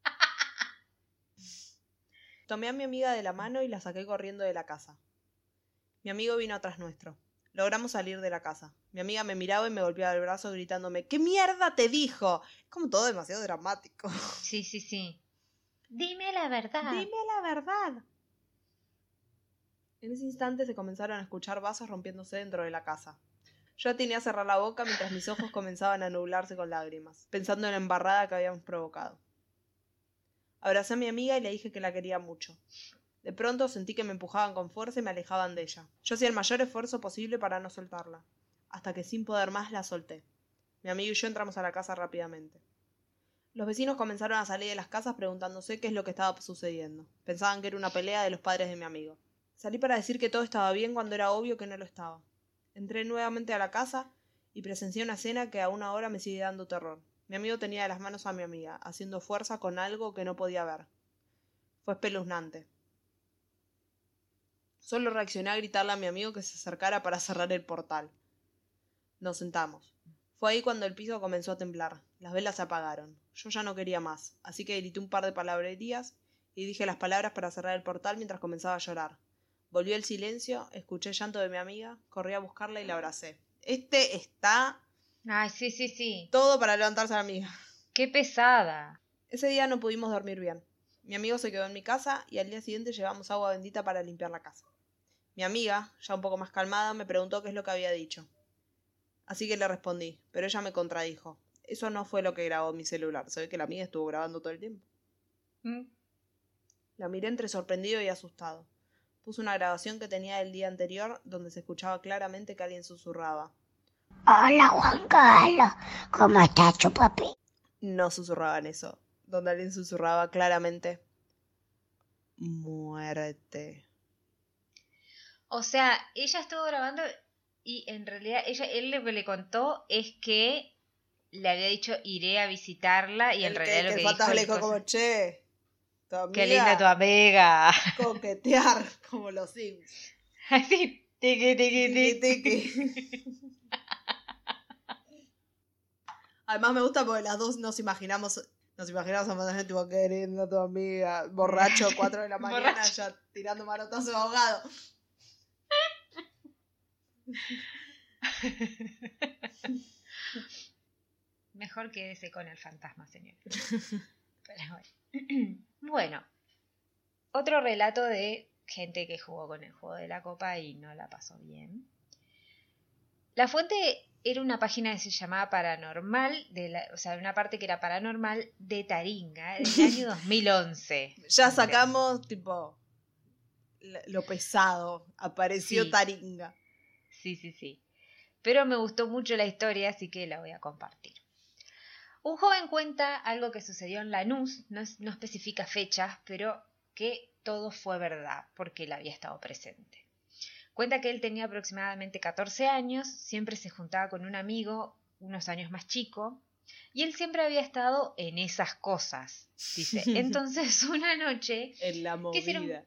Tomé a mi amiga de la mano y la saqué corriendo de la casa. Mi amigo vino atrás nuestro. Logramos salir de la casa. Mi amiga me miraba y me golpeaba el brazo gritándome ¿Qué mierda te dijo? Es como todo demasiado dramático. Sí, sí, sí. Dime la verdad. Dime la verdad. En ese instante se comenzaron a escuchar vasos rompiéndose dentro de la casa. Yo atiné a cerrar la boca mientras mis ojos comenzaban a nublarse con lágrimas, pensando en la embarrada que habíamos provocado. Abracé a mi amiga y le dije que la quería mucho. De pronto sentí que me empujaban con fuerza y me alejaban de ella. Yo hacía el mayor esfuerzo posible para no soltarla, hasta que sin poder más la solté. Mi amigo y yo entramos a la casa rápidamente. Los vecinos comenzaron a salir de las casas preguntándose qué es lo que estaba sucediendo. Pensaban que era una pelea de los padres de mi amigo. Salí para decir que todo estaba bien cuando era obvio que no lo estaba. Entré nuevamente a la casa y presencié una escena que aún ahora me sigue dando terror. Mi amigo tenía de las manos a mi amiga, haciendo fuerza con algo que no podía ver. Fue espeluznante. Solo reaccioné a gritarle a mi amigo que se acercara para cerrar el portal. Nos sentamos. Fue ahí cuando el piso comenzó a temblar. Las velas se apagaron. Yo ya no quería más, así que grité un par de palabrerías y dije las palabras para cerrar el portal mientras comenzaba a llorar. Volvió el silencio, escuché el llanto de mi amiga, corrí a buscarla y la abracé. Este está Ay, sí, sí, sí. todo para levantarse a la amiga. Qué pesada. Ese día no pudimos dormir bien. Mi amigo se quedó en mi casa y al día siguiente llevamos agua bendita para limpiar la casa. Mi amiga, ya un poco más calmada, me preguntó qué es lo que había dicho. Así que le respondí, pero ella me contradijo. Eso no fue lo que grabó mi celular. Se ve que la amiga estuvo grabando todo el tiempo. Mm. La miré entre sorprendido y asustado. Puse una grabación que tenía del día anterior donde se escuchaba claramente que alguien susurraba. Hola Juan Carlos, ¿cómo estás, chupapi? No susurraban eso. Donde alguien susurraba claramente. Muerte. O sea, ella estuvo grabando y en realidad ella, él lo que le contó es que le había dicho iré a visitarla y en El realidad lo el que fantasma le dijo... dijo como, che, tu Qué amiga, linda tu amiga. coquetear como los Sims. Así, tiqui, tiqui, Tiki, tiqui. tiki. Además me gusta porque las dos nos imaginamos, nos imaginamos a Manuel tipo queriendo tu amiga, borracho, 4 de la mañana, Borracho. ya tirando manotazo ahogado. Mejor quédese con el fantasma, señor. Pero bueno. bueno, otro relato de gente que jugó con el juego de la copa y no la pasó bien. La fuente era una página que se llamaba Paranormal, de la- o sea, una parte que era paranormal de Taringa, del año 2011. Ya sacamos tipo lo pesado, apareció Sí. Taringa. Sí, sí, sí. Pero me gustó mucho la historia, así que la voy a compartir. Un joven cuenta algo que sucedió en Lanús, no, es- no especifica fechas, pero que todo fue verdad, porque él había estado presente. Cuenta que él tenía aproximadamente 14 años, siempre se juntaba con un amigo, unos años más chico, y él siempre había estado en esas cosas, dice. Entonces, una noche, En la movida.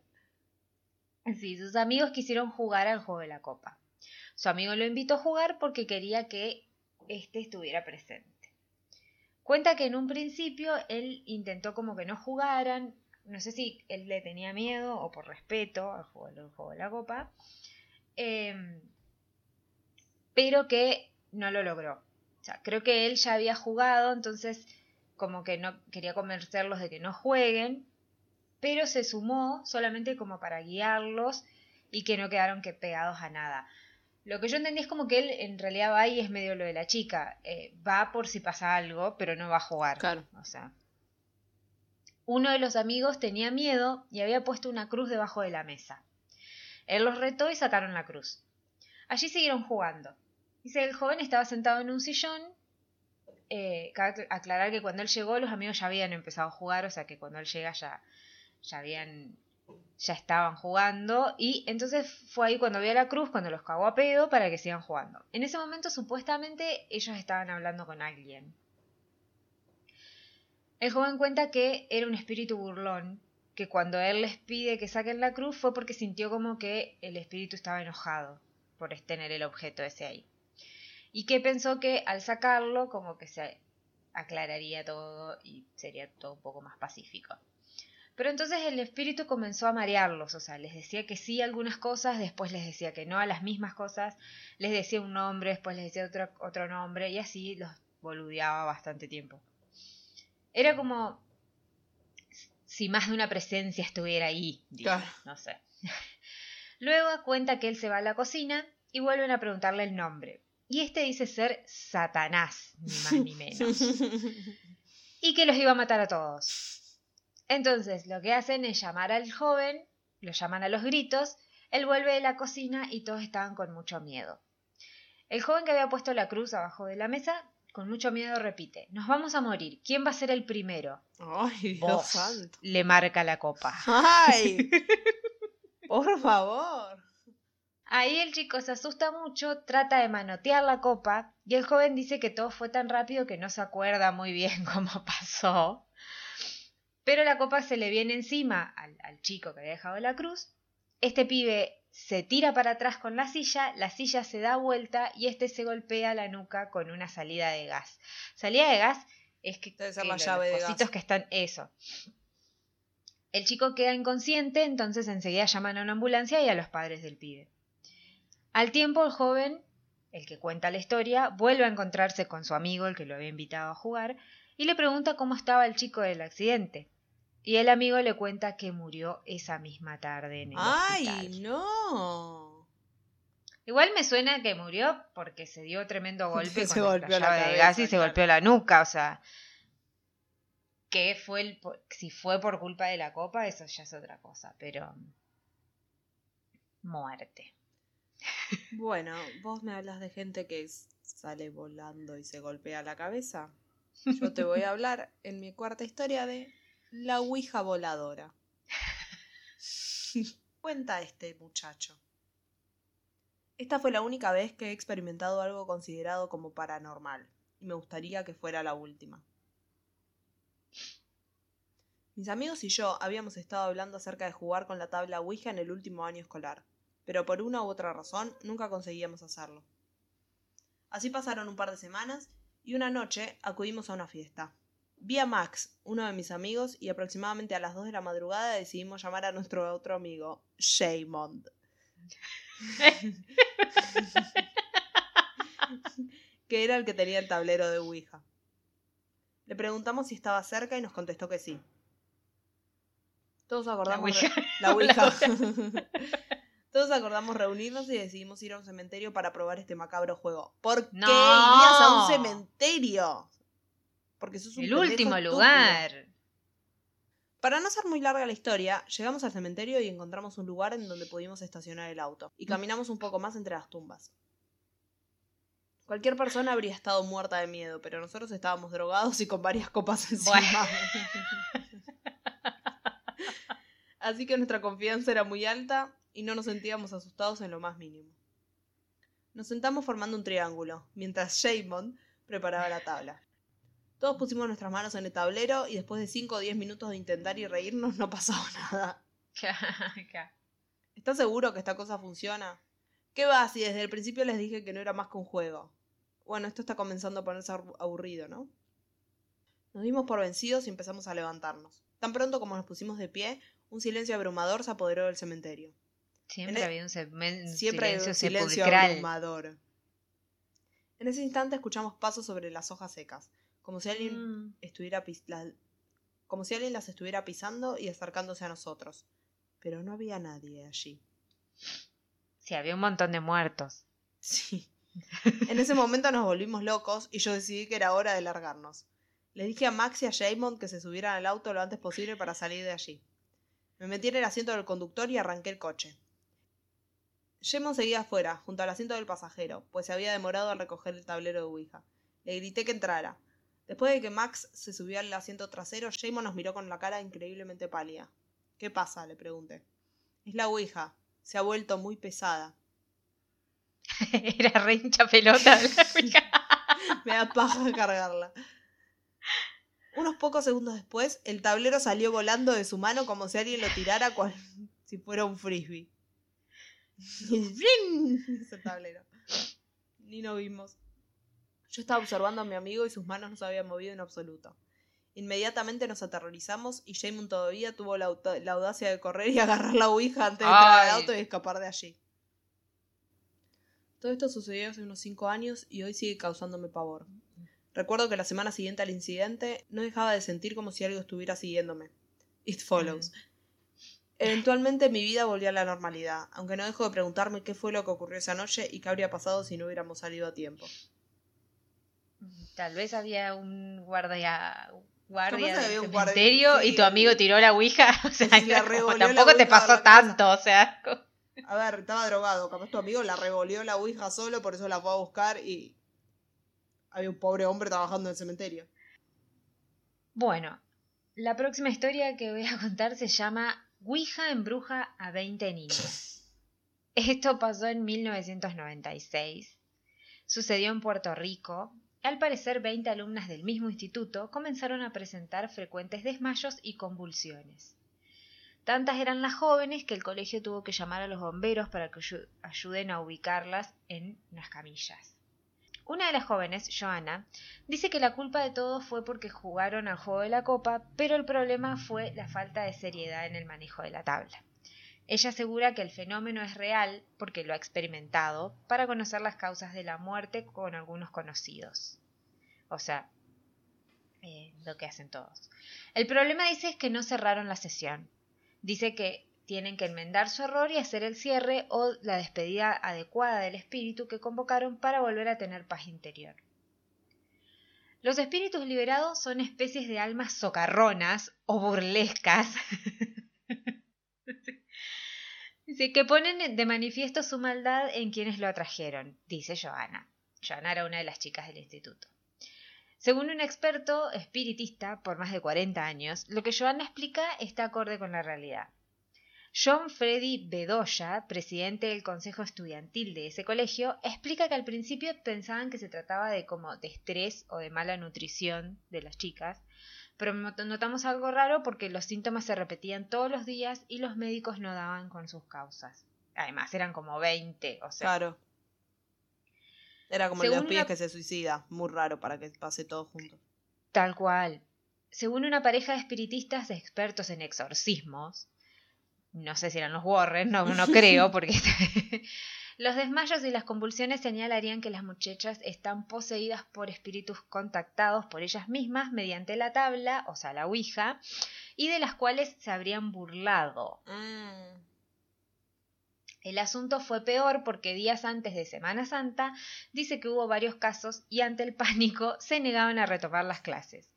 Sí, sus amigos quisieron jugar al juego de la copa. Su amigo lo invitó a jugar porque quería que éste estuviera presente. Cuenta que en un principio él intentó como que no jugaran, no sé si él le tenía miedo o por respeto al juego, al juego de la copa, em, pero que no lo logró. O sea, creo que él ya había jugado, entonces como que no quería convencerlos de que no jueguen, pero se sumó solamente como para guiarlos y que no quedaron que pegados a nada. Lo que yo entendí es como que él en realidad va y es medio lo de la chica, eh, va por si pasa algo, pero no va a jugar. Claro. O sea, uno de los amigos tenía miedo y había puesto una cruz debajo de la mesa. Él los retó y sacaron la cruz. Allí siguieron jugando. Dice, el joven estaba sentado en un sillón. Eh, cabe aclarar que cuando él llegó los amigos ya habían empezado a jugar, o sea que cuando él llega ya, ya habían ya estaban jugando y entonces fue ahí cuando vio la cruz, cuando los cagó a pedo para que sigan jugando. En ese momento supuestamente ellos estaban hablando con alguien. El joven cuenta que era un espíritu burlón, que cuando él les pide que saquen la cruz fue porque sintió como que el espíritu estaba enojado por tener el objeto ese ahí. Y que pensó que al sacarlo como que se aclararía todo y sería todo un poco más pacífico. Pero entonces el espíritu comenzó a marearlos, o sea, les decía que sí a algunas cosas, después les decía que no a las mismas cosas, les decía un nombre, después les decía otro, otro nombre, y así los boludeaba bastante tiempo. Era como si más de una presencia estuviera ahí, dice, Claro. no sé. Luego cuenta que él se va a la cocina y vuelven a preguntarle el nombre. Y este dice ser Satanás, ni más ni menos. y que los iba a matar a todos. Entonces lo que hacen es llamar al joven, lo llaman a los gritos, él vuelve de la cocina y todos estaban con mucho miedo. El joven que había puesto la cruz abajo de la mesa, con mucho miedo repite, nos vamos a morir, ¿quién va a ser el primero? Ay, Dios Vos, santo. le marca la copa. Ay, por favor. Ahí el chico se asusta mucho, trata de manotear la copa y el joven dice que todo fue tan rápido que no se acuerda muy bien cómo pasó. Pero la copa se le viene encima al, al chico que había dejado la cruz. Este pibe se tira para atrás con la silla, la silla se da vuelta y este se golpea la nuca con una salida de gas. Salida de gas es que, Debe ser que la los llave de gas. que están eso. El chico queda inconsciente, entonces enseguida llaman a una ambulancia y a los padres del pibe. Al tiempo, el joven, el que cuenta la historia, vuelve a encontrarse con su amigo, el que lo había invitado a jugar, y le pregunta cómo estaba el chico del accidente. Y el amigo le cuenta que murió esa misma tarde en el Ay, hospital. no. Igual me suena que murió porque se dio tremendo golpe Se con la la llave de gas y se golpeó la nuca, o sea, que fue el si fue por culpa de la copa, eso ya es otra cosa, pero muerte. Bueno, vos me hablas de gente que sale volando y se golpea la cabeza. Yo te voy a hablar en mi cuarta historia de la Ouija voladora. Cuenta este muchacho. Esta fue la única vez que he experimentado algo considerado como paranormal, y me gustaría que fuera la última. Mis amigos y yo habíamos estado hablando acerca de jugar con la tabla Ouija en el último año escolar, pero por una u otra razón nunca conseguíamos hacerlo. Así pasaron un par de semanas y una noche acudimos a una fiesta. Vi a Max, uno de mis amigos, y aproximadamente a las 2 de la madrugada decidimos llamar a nuestro otro amigo, Shaymond. que era el que tenía el tablero de Ouija. Le preguntamos si estaba cerca y nos contestó que sí. Todos acordamos Ouija. re- la Ouija. Todos acordamos reunirnos y decidimos ir a un cementerio para probar este macabro juego. ¿Por qué No. irías a un cementerio? Porque sos un El último estúpido. lugar. Para no ser muy larga la historia, llegamos al cementerio y encontramos un lugar en donde pudimos estacionar el auto. Y caminamos un poco más entre las tumbas. Cualquier persona habría estado muerta de miedo, pero nosotros estábamos drogados y con varias copas encima. Así que nuestra confianza era muy alta y no nos sentíamos asustados en lo más mínimo. Nos sentamos formando un triángulo, mientras Shaymond preparaba la tabla. Todos pusimos nuestras manos en el tablero y después de 5 o 10 minutos de intentar y reírnos no pasaba nada. ¿Estás seguro que esta cosa funciona? ¿Qué va si desde el principio les dije que no era más que un juego? Bueno, esto está comenzando a ponerse abu- aburrido, ¿no? Nos dimos por vencidos y empezamos a levantarnos. Tan pronto como nos pusimos de pie, un silencio abrumador se apoderó del cementerio. Siempre e- había un, men- Siempre hay silencio un silencio sepulcral. abrumador. En ese instante escuchamos pasos sobre las hojas secas, como si alguien Mm. estuviera la- como si alguien las estuviera pisando y acercándose a nosotros. Pero no había nadie allí. Sí, había un montón de muertos. Sí. En ese momento nos volvimos locos y yo decidí que era hora de largarnos. Le dije a Max y a Jamon que se subieran al auto lo antes posible para salir de allí. Me metí en el asiento del conductor y arranqué el coche. Jamon seguía afuera, junto al asiento del pasajero, pues se había demorado al recoger el tablero de Ouija. Le grité que entrara. Después de que Max se subió al asiento trasero, Jamon nos miró con la cara increíblemente pálida. ¿Qué pasa? le pregunté. Es la Ouija. Se ha vuelto muy pesada. Era re hincha pelota. Me da paja cargarla. Unos pocos segundos después, el tablero salió volando de su mano como si alguien lo tirara cual si fuera un frisbee. ¡fling! ese tablero. Ni nos vimos. Yo estaba observando a mi amigo y sus manos no se habían movido en absoluto. Inmediatamente nos aterrorizamos y Jaemon todavía tuvo la, audacia de correr y agarrar la ouija antes de entrar al auto y escapar de allí. Todo esto sucedió hace unos 5 años y hoy sigue causándome pavor. Recuerdo que la semana siguiente al incidente no dejaba de sentir como si algo estuviera siguiéndome. It follows. Eventualmente mi vida volvió a la normalidad, aunque no dejo de preguntarme qué fue lo que ocurrió esa noche y qué habría pasado si no hubiéramos salido a tiempo. Tal vez había un guardia guardia del guardia- cementerio sí, y tu amigo tiró la ouija. O sea, Sí, la como revolvió la tampoco te pasó tanto, o sea. A ver, estaba drogado, capaz tu amigo la revolvió la ouija solo, por eso la fue a buscar y había un pobre hombre trabajando en el cementerio. Bueno, la próxima historia que voy a contar se llama Ouija embruja a 20 niños. Esto pasó en 1996. Sucedió en Puerto Rico. Al parecer, 20 alumnas del mismo instituto comenzaron a presentar frecuentes desmayos y convulsiones. Tantas eran las jóvenes que el colegio tuvo que llamar a los bomberos para que ayu- ayuden a ubicarlas en las camillas. Una de las jóvenes, Joana, dice que la culpa de todo fue porque jugaron al juego de la copa, pero el problema fue la falta de seriedad en el manejo de la tabla. Ella asegura que el fenómeno es real porque lo ha experimentado para conocer las causas de la muerte con algunos conocidos. O sea, eh, lo que hacen todos. El problema dice es que no cerraron la sesión. Dice que tienen que enmendar su error y hacer el cierre o la despedida adecuada del espíritu que convocaron para volver a tener paz interior. Los espíritus liberados son especies de almas socarronas o burlescas. Que ponen de manifiesto su maldad en quienes lo atrajeron, dice Joana. Joana era una de las chicas del instituto. Según un experto espiritista por más de 40 años, lo que Joana explica está acorde con la realidad. John Freddy Bedoya, presidente del consejo estudiantil de ese colegio, explica que al principio pensaban que se trataba de como de estrés o de mala nutrición de las chicas, pero not- notamos algo raro porque los síntomas se repetían todos los días y los médicos no daban con sus causas. Además, eran como 20, o sea, Claro. Era como el de los pibes una- que se suicida, muy raro para que pase todo junto. Tal cual. Según una pareja de espiritistas expertos en exorcismos, no sé si eran los Warren, no, no creo, porque los desmayos y las convulsiones señalarían que las muchachas están poseídas por espíritus contactados por ellas mismas mediante la tabla, o sea, la Ouija, y de las cuales se habrían burlado. El asunto fue peor porque días antes de Semana Santa dice que hubo varios casos y ante el pánico se negaban a retomar las clases.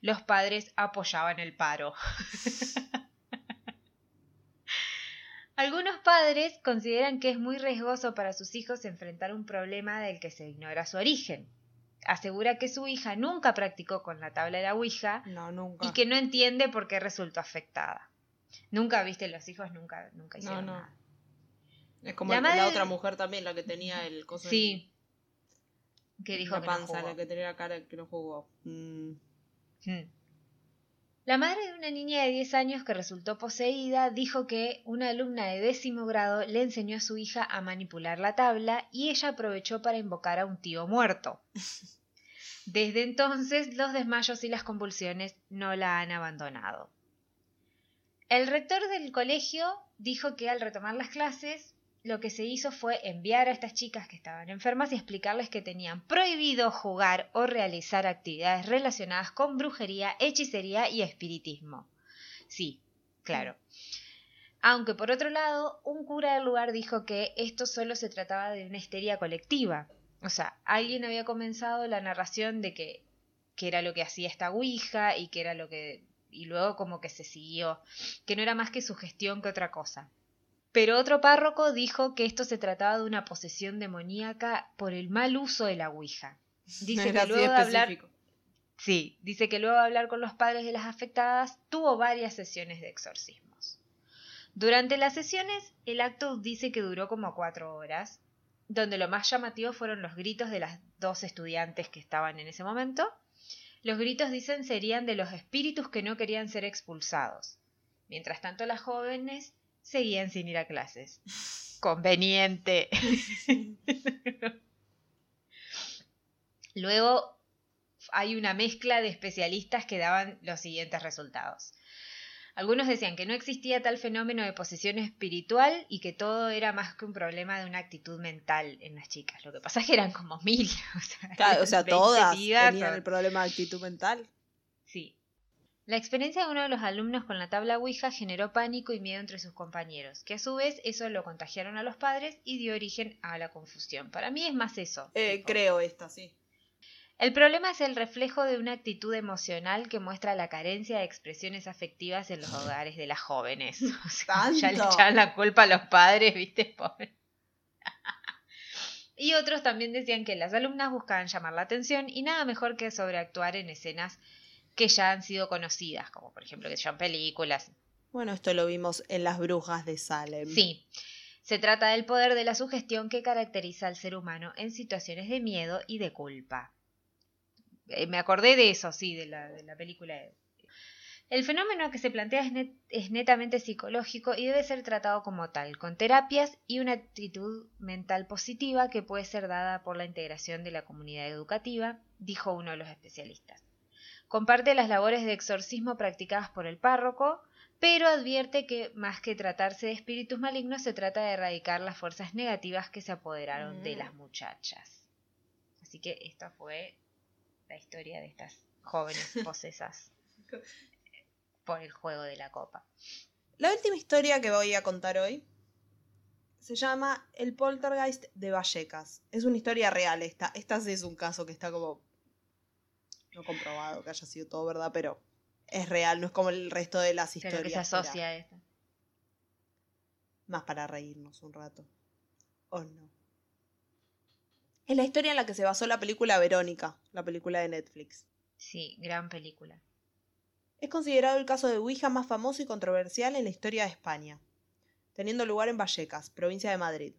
Los padres apoyaban el paro. Algunos padres consideran que es muy riesgoso para sus hijos enfrentar un problema del que se ignora su origen. Asegura que su hija nunca practicó con la tabla de la Ouija No, nunca. y que no entiende por qué resultó afectada. Nunca, viste, los hijos nunca, nunca No, hicieron no. nada. Es como La el- madre- la otra mujer también, la que tenía el coso Sí. Que dijo la que no panza, jugó. la que tenía la cara que no jugó. Mm. Hmm. La madre de una niña de 10 años que resultó poseída dijo que una alumna de décimo grado le enseñó a su hija a manipular la tabla y ella aprovechó para invocar a un tío muerto. Desde entonces los desmayos y las convulsiones no la han abandonado. El rector del colegio dijo que al retomar las clases lo que se hizo fue enviar a estas chicas que estaban enfermas y explicarles que tenían prohibido jugar o realizar actividades relacionadas con brujería, hechicería y espiritismo. Sí, claro. Aunque por otro lado, un cura del lugar dijo que esto solo se trataba de una histeria colectiva. O sea, alguien había comenzado la narración de que, que era lo que hacía esta Ouija y que era lo que... y luego como que se siguió, que no era más que sugestión que otra cosa. Pero otro párroco dijo que esto se trataba de una posesión demoníaca por el mal uso de la Ouija. Dice Era que luego de hablar, sí, dice que luego de hablar con los padres de las afectadas, tuvo varias sesiones de exorcismos. Durante las sesiones, el acto dice que duró como cuatro horas, donde lo más llamativo fueron los gritos de las dos estudiantes que estaban en ese momento. Los gritos, dicen, serían de los espíritus que no querían ser expulsados. Mientras tanto, las jóvenes seguían sin ir a clases. Conveniente. Luego hay una mezcla de especialistas que daban los siguientes resultados. Algunos decían que no existía tal fenómeno de posesión espiritual y que todo era más que un problema de una actitud mental en las chicas. Lo que pasa es que eran como mil. O sea, Claro, o sea, 20 todas tenían el problema de actitud mental. La experiencia de uno de los alumnos con la tabla Ouija generó pánico y miedo entre sus compañeros, que a su vez eso lo contagiaron a los padres y dio origen a la confusión. Para mí es más eso. Eh, creo esta, sí. El problema es el reflejo de una actitud emocional que muestra la carencia de expresiones afectivas en los hogares de las jóvenes. O sea, ya le echaban la culpa a los padres, ¿viste? Pobre. Y otros también decían que las alumnas buscaban llamar la atención y nada mejor que sobreactuar en escenas que ya han sido conocidas, como por ejemplo que son películas. Bueno, esto lo vimos en Las Brujas de Salem. Sí, se trata del poder de la sugestión que caracteriza al ser humano en situaciones de miedo y de culpa. Eh, me acordé de eso, sí, de la, de la película. El fenómeno que se plantea es, net- es netamente psicológico y debe ser tratado como tal, con terapias y una actitud mental positiva que puede ser dada por la integración de la comunidad educativa, dijo uno de los especialistas. Comparte las labores de exorcismo practicadas por el párroco, pero advierte que más que tratarse de espíritus malignos se trata de erradicar las fuerzas negativas que se apoderaron de Mm. las muchachas. Así que esta fue la historia de estas jóvenes posesas por el juego de la copa. La última historia que voy a contar hoy se llama El Poltergeist de Vallecas. Es una historia real esta. Esta sí es un caso que está como no comprobado que haya sido todo verdad, pero es real, no es como el resto de las Pero historias. que se asocia a esta. Más para reírnos un rato. ¿O no? Es la historia en la que se basó la película Verónica, la película de Netflix. Sí, gran película. Es considerado el caso de Ouija más famoso y controversial en la historia de España, teniendo lugar en Vallecas, provincia de Madrid.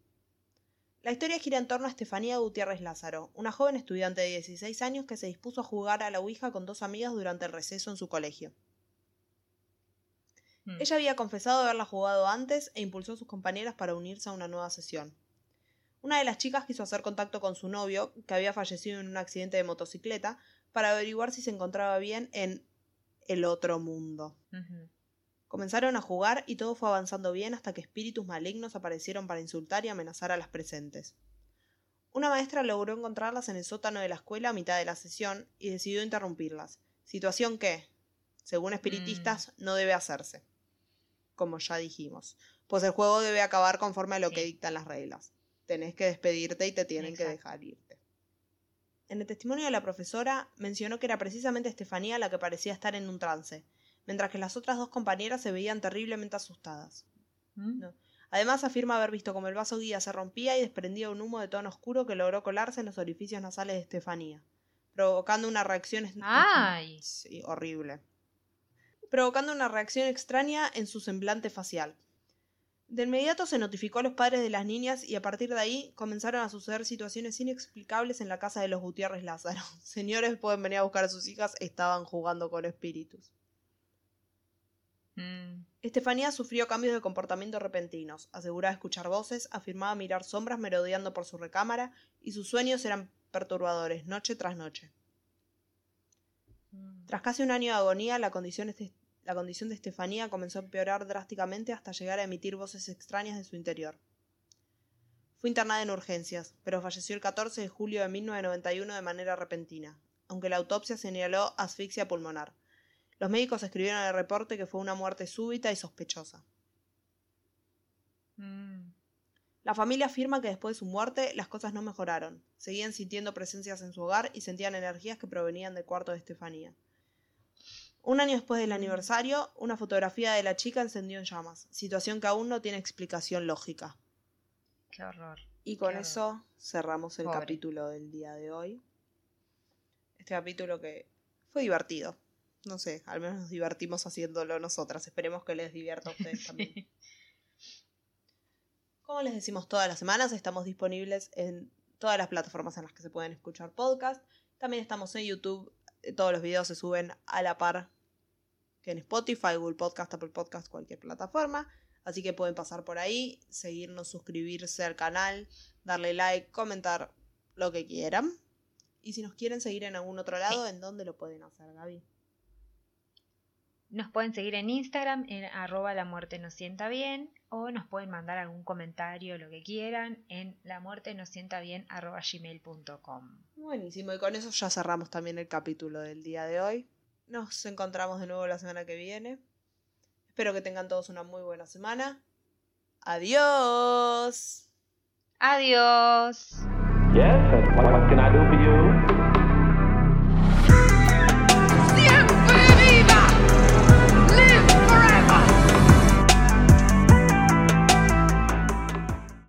La historia gira en torno a Estefanía Gutiérrez Lázaro, una joven estudiante de 16 años que se dispuso a jugar a la Ouija con dos amigas durante el receso en su colegio. Mm. Ella había confesado haberla jugado antes e impulsó a sus compañeras para unirse a una nueva sesión. Una de las chicas quiso hacer contacto con su novio, que había fallecido en un accidente de motocicleta, para averiguar si se encontraba bien en el otro mundo. Comenzaron a jugar y todo fue avanzando bien hasta que espíritus malignos aparecieron para insultar y amenazar a las presentes. Una maestra logró encontrarlas en el sótano de la escuela a mitad de la sesión y decidió interrumpirlas, situación que, según espiritistas, no debe hacerse. Como ya dijimos, pues el juego debe acabar conforme a lo que dictan las reglas. Tenés que despedirte y te tienen que dejar irte. En el testimonio de la profesora mencionó que era precisamente Estefanía la que parecía estar en un trance, mientras que las otras dos compañeras se veían terriblemente asustadas. ¿Mm? No. Además afirma haber visto como el vaso guía se rompía y desprendía un humo de tono oscuro que logró colarse en los orificios nasales de Estefanía, provocando una reacción ¡Ay! Sí, horrible. Provocando una reacción extraña en su semblante facial. De inmediato se notificó a los padres de las niñas y a partir de ahí comenzaron a suceder situaciones inexplicables en la casa de los Gutiérrez Lázaro. Señores, pueden venir a buscar a sus hijas, estaban jugando con espíritus. Mm. Estefanía sufrió cambios de comportamiento repentinos, aseguraba escuchar voces, afirmaba mirar sombras merodeando por su recámara y sus sueños eran perturbadores noche tras noche. Mm. Tras casi un año de agonía, la condición, este- la condición de Estefanía comenzó a empeorar drásticamente hasta llegar a emitir voces extrañas de su interior. Fue internada en urgencias, pero falleció el 14 de julio de 1991 de manera repentina, aunque la autopsia señaló asfixia pulmonar. Los médicos escribieron el reporte que fue una muerte súbita y sospechosa. Mm. La familia afirma que después de su muerte las cosas no mejoraron. Seguían sintiendo presencias en su hogar y sentían energías que provenían del cuarto de Estefanía. Un año después del aniversario, una fotografía de la chica encendió en llamas, situación que aún no tiene explicación lógica. Qué horror. Y con horror. eso cerramos el Pobre. capítulo del día de hoy. Este capítulo que fue divertido. No sé, al menos nos divertimos haciéndolo nosotras. Esperemos que les divierta a ustedes también. Como les decimos todas las semanas, estamos disponibles en todas las plataformas en las que se pueden escuchar podcast. También estamos en YouTube. Eh, Todos los videos se suben a la par que en Spotify, Google Podcast, Apple Podcast, cualquier plataforma. Así que pueden pasar por ahí, seguirnos, suscribirse al canal, darle like, comentar lo que quieran. Y si nos quieren seguir en algún otro lado, ¿en dónde lo pueden hacer, Gaby? Nos pueden seguir en Instagram en arroba la muerte nos sienta bien o nos pueden mandar algún comentario, lo que quieran, en la muerte nos sienta bien arroba gmail.com. Buenísimo, y con eso ya cerramos también el capítulo del día de hoy. Nos encontramos de nuevo la semana que viene. Espero que tengan todos una muy buena semana. Adiós. Adiós. Yes,